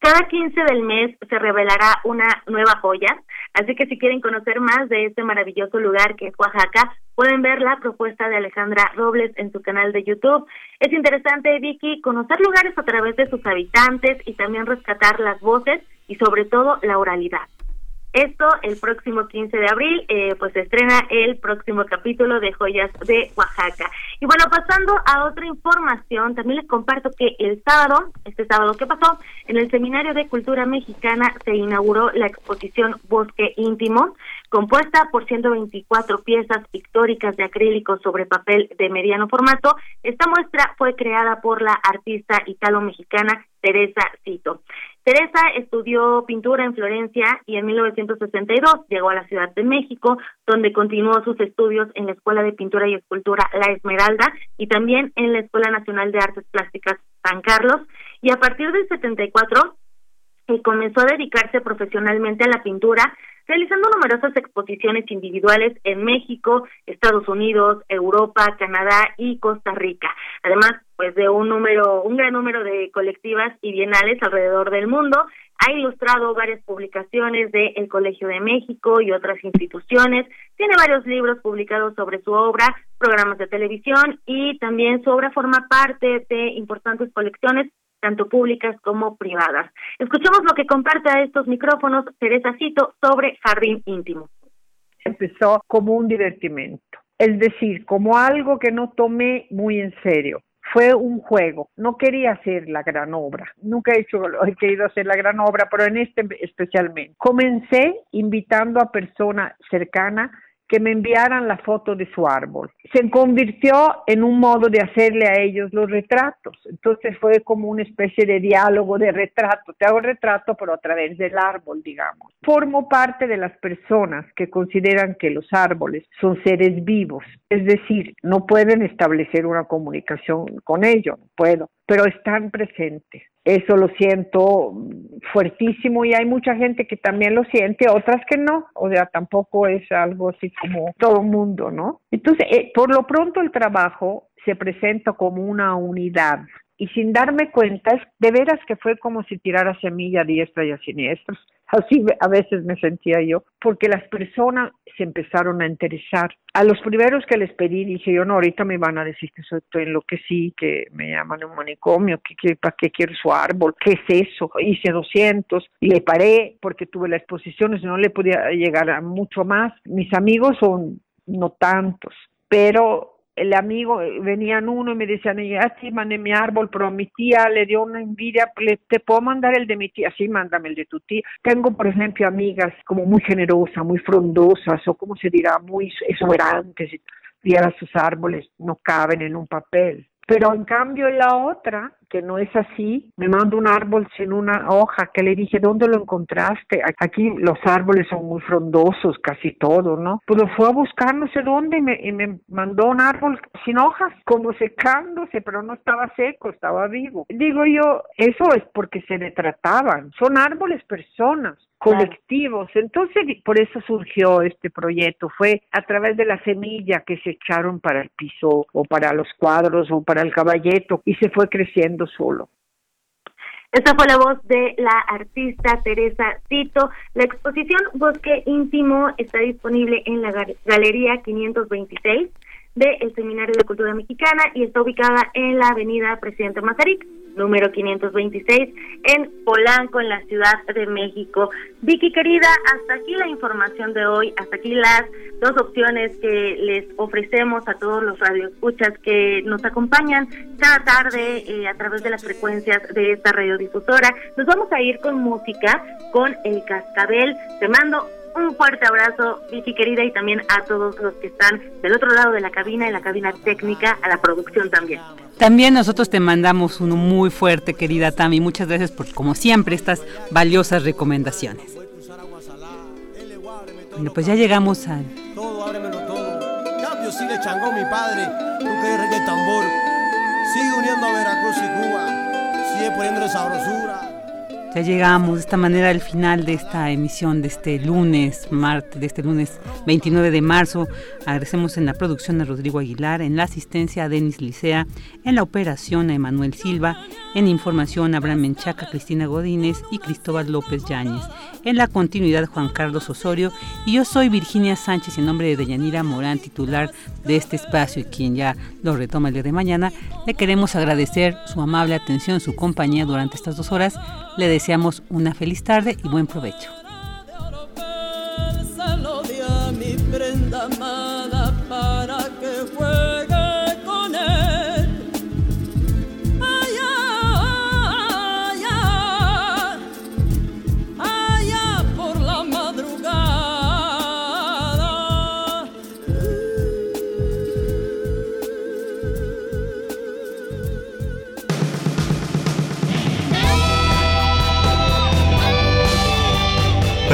Cada 15 del mes se revelará una nueva joya, así que si quieren conocer más de este maravilloso lugar que es Oaxaca, pueden ver la propuesta de Alejandra Robles en su canal de YouTube. Es interesante, Vicky, conocer lugares a través de sus habitantes y también rescatar las voces y sobre todo la oralidad. Esto el próximo 15 de abril, eh, pues se estrena el próximo capítulo de Joyas de Oaxaca. Y bueno, pasando a otra información, también les comparto que el sábado, este sábado que pasó, en el Seminario de Cultura Mexicana se inauguró la exposición Bosque Íntimo, compuesta por 124 piezas pictóricas de acrílico sobre papel de mediano formato. Esta muestra fue creada por la artista italo-mexicana Teresa Cito. Teresa estudió pintura en Florencia y en 1962 llegó a la Ciudad de México, donde continuó sus estudios en la Escuela de Pintura y Escultura La Esmeralda y también en la Escuela Nacional de Artes Plásticas San Carlos. Y a partir del 74 eh, comenzó a dedicarse profesionalmente a la pintura, realizando numerosas exposiciones individuales en México, Estados Unidos, Europa, Canadá y Costa Rica. Además, pues de un número, un gran número de colectivas y bienales alrededor del mundo. Ha ilustrado varias publicaciones de El Colegio de México y otras instituciones. Tiene varios libros publicados sobre su obra, programas de televisión y también su obra forma parte de importantes colecciones tanto públicas como privadas. Escuchemos lo que comparte a estos micrófonos Teresa Cito sobre Jardín Íntimo. Empezó como un divertimento, es decir, como algo que no tomé muy en serio. Fue un juego, no quería hacer la gran obra, nunca he, hecho, he querido hacer la gran obra, pero en este especialmente. Comencé invitando a personas cercanas que me enviaran la foto de su árbol. Se convirtió en un modo de hacerle a ellos los retratos. Entonces fue como una especie de diálogo de retrato. Te hago retrato, pero a través del árbol, digamos. Formo parte de las personas que consideran que los árboles son seres vivos. Es decir, no pueden establecer una comunicación con ellos, no puedo, pero están presentes. Eso lo siento fuertísimo y hay mucha gente que también lo siente, otras que no, o sea, tampoco es algo así como todo mundo, ¿no? Entonces, eh, por lo pronto el trabajo se presenta como una unidad y sin darme cuenta, de veras que fue como si tirara semilla a diestra y a siniestra. Así a veces me sentía yo, porque las personas se empezaron a interesar. A los primeros que les pedí, dije yo, no, ahorita me van a decir que soy, estoy sí, que me llaman un manicomio, que, para qué quiero su árbol, qué es eso. Hice 200 y le paré porque tuve la exposición, si no le podía llegar a mucho más. Mis amigos son no tantos, pero el amigo, eh, venían uno y me decían, ya sí, mandé mi árbol, pero mi tía le dio una envidia, te puedo mandar el de mi tía, sí, mándame el de tu tía. Tengo, por ejemplo, amigas como muy generosas, muy frondosas, o como se dirá, muy exuberantes, ahora sus árboles no caben en un papel. Pero en cambio la otra, que no es así, me manda un árbol sin una hoja, que le dije, ¿dónde lo encontraste? Aquí los árboles son muy frondosos, casi todos, ¿no? Pues lo fue a buscar no sé dónde y me, y me mandó un árbol sin hojas, como secándose, pero no estaba seco, estaba vivo. Digo yo, eso es porque se le trataban, son árboles personas colectivos. Entonces, por eso surgió este proyecto. Fue a través de la semilla que se echaron para el piso o para los cuadros o para el caballeto y se fue creciendo solo. Esta fue la voz de la artista Teresa Tito. La exposición Bosque Íntimo está disponible en la Galería 526 del Seminario de Cultura Mexicana y está ubicada en la Avenida Presidente Mazarik número 526 en Polanco, en la Ciudad de México. Vicky querida, hasta aquí la información de hoy, hasta aquí las dos opciones que les ofrecemos a todos los radioescuchas que nos acompañan cada tarde eh, a través de las frecuencias de esta radiodifusora. Nos vamos a ir con música, con El Cascabel. Te mando un fuerte abrazo, Vicky querida, y también a todos los que están del otro lado de la cabina, en la cabina técnica, a la producción también. También nosotros te mandamos uno muy fuerte, querida Tami. Muchas gracias por, como siempre, estas valiosas recomendaciones. Bueno, pues ya llegamos al... Todo, ábremelo todo. Cambio sigue changó mi padre, tú que de tambor. Sigue uniendo a Veracruz y Cuba. Sigue poniéndole sabrosura. Ya llegamos de esta manera al final de esta emisión de este lunes, martes, de este lunes 29 de marzo. Agradecemos en la producción a Rodrigo Aguilar, en la asistencia a Denis Licea, en la operación a Emanuel Silva, en información a Abraham Menchaca, Cristina Godínez y Cristóbal López Yáñez. En la continuidad Juan Carlos Osorio y yo soy Virginia Sánchez en nombre de Deyanira Morán, titular de este espacio y quien ya lo retoma el día de mañana. Le queremos agradecer su amable atención, su compañía durante estas dos horas. Le deseamos una feliz tarde y buen provecho.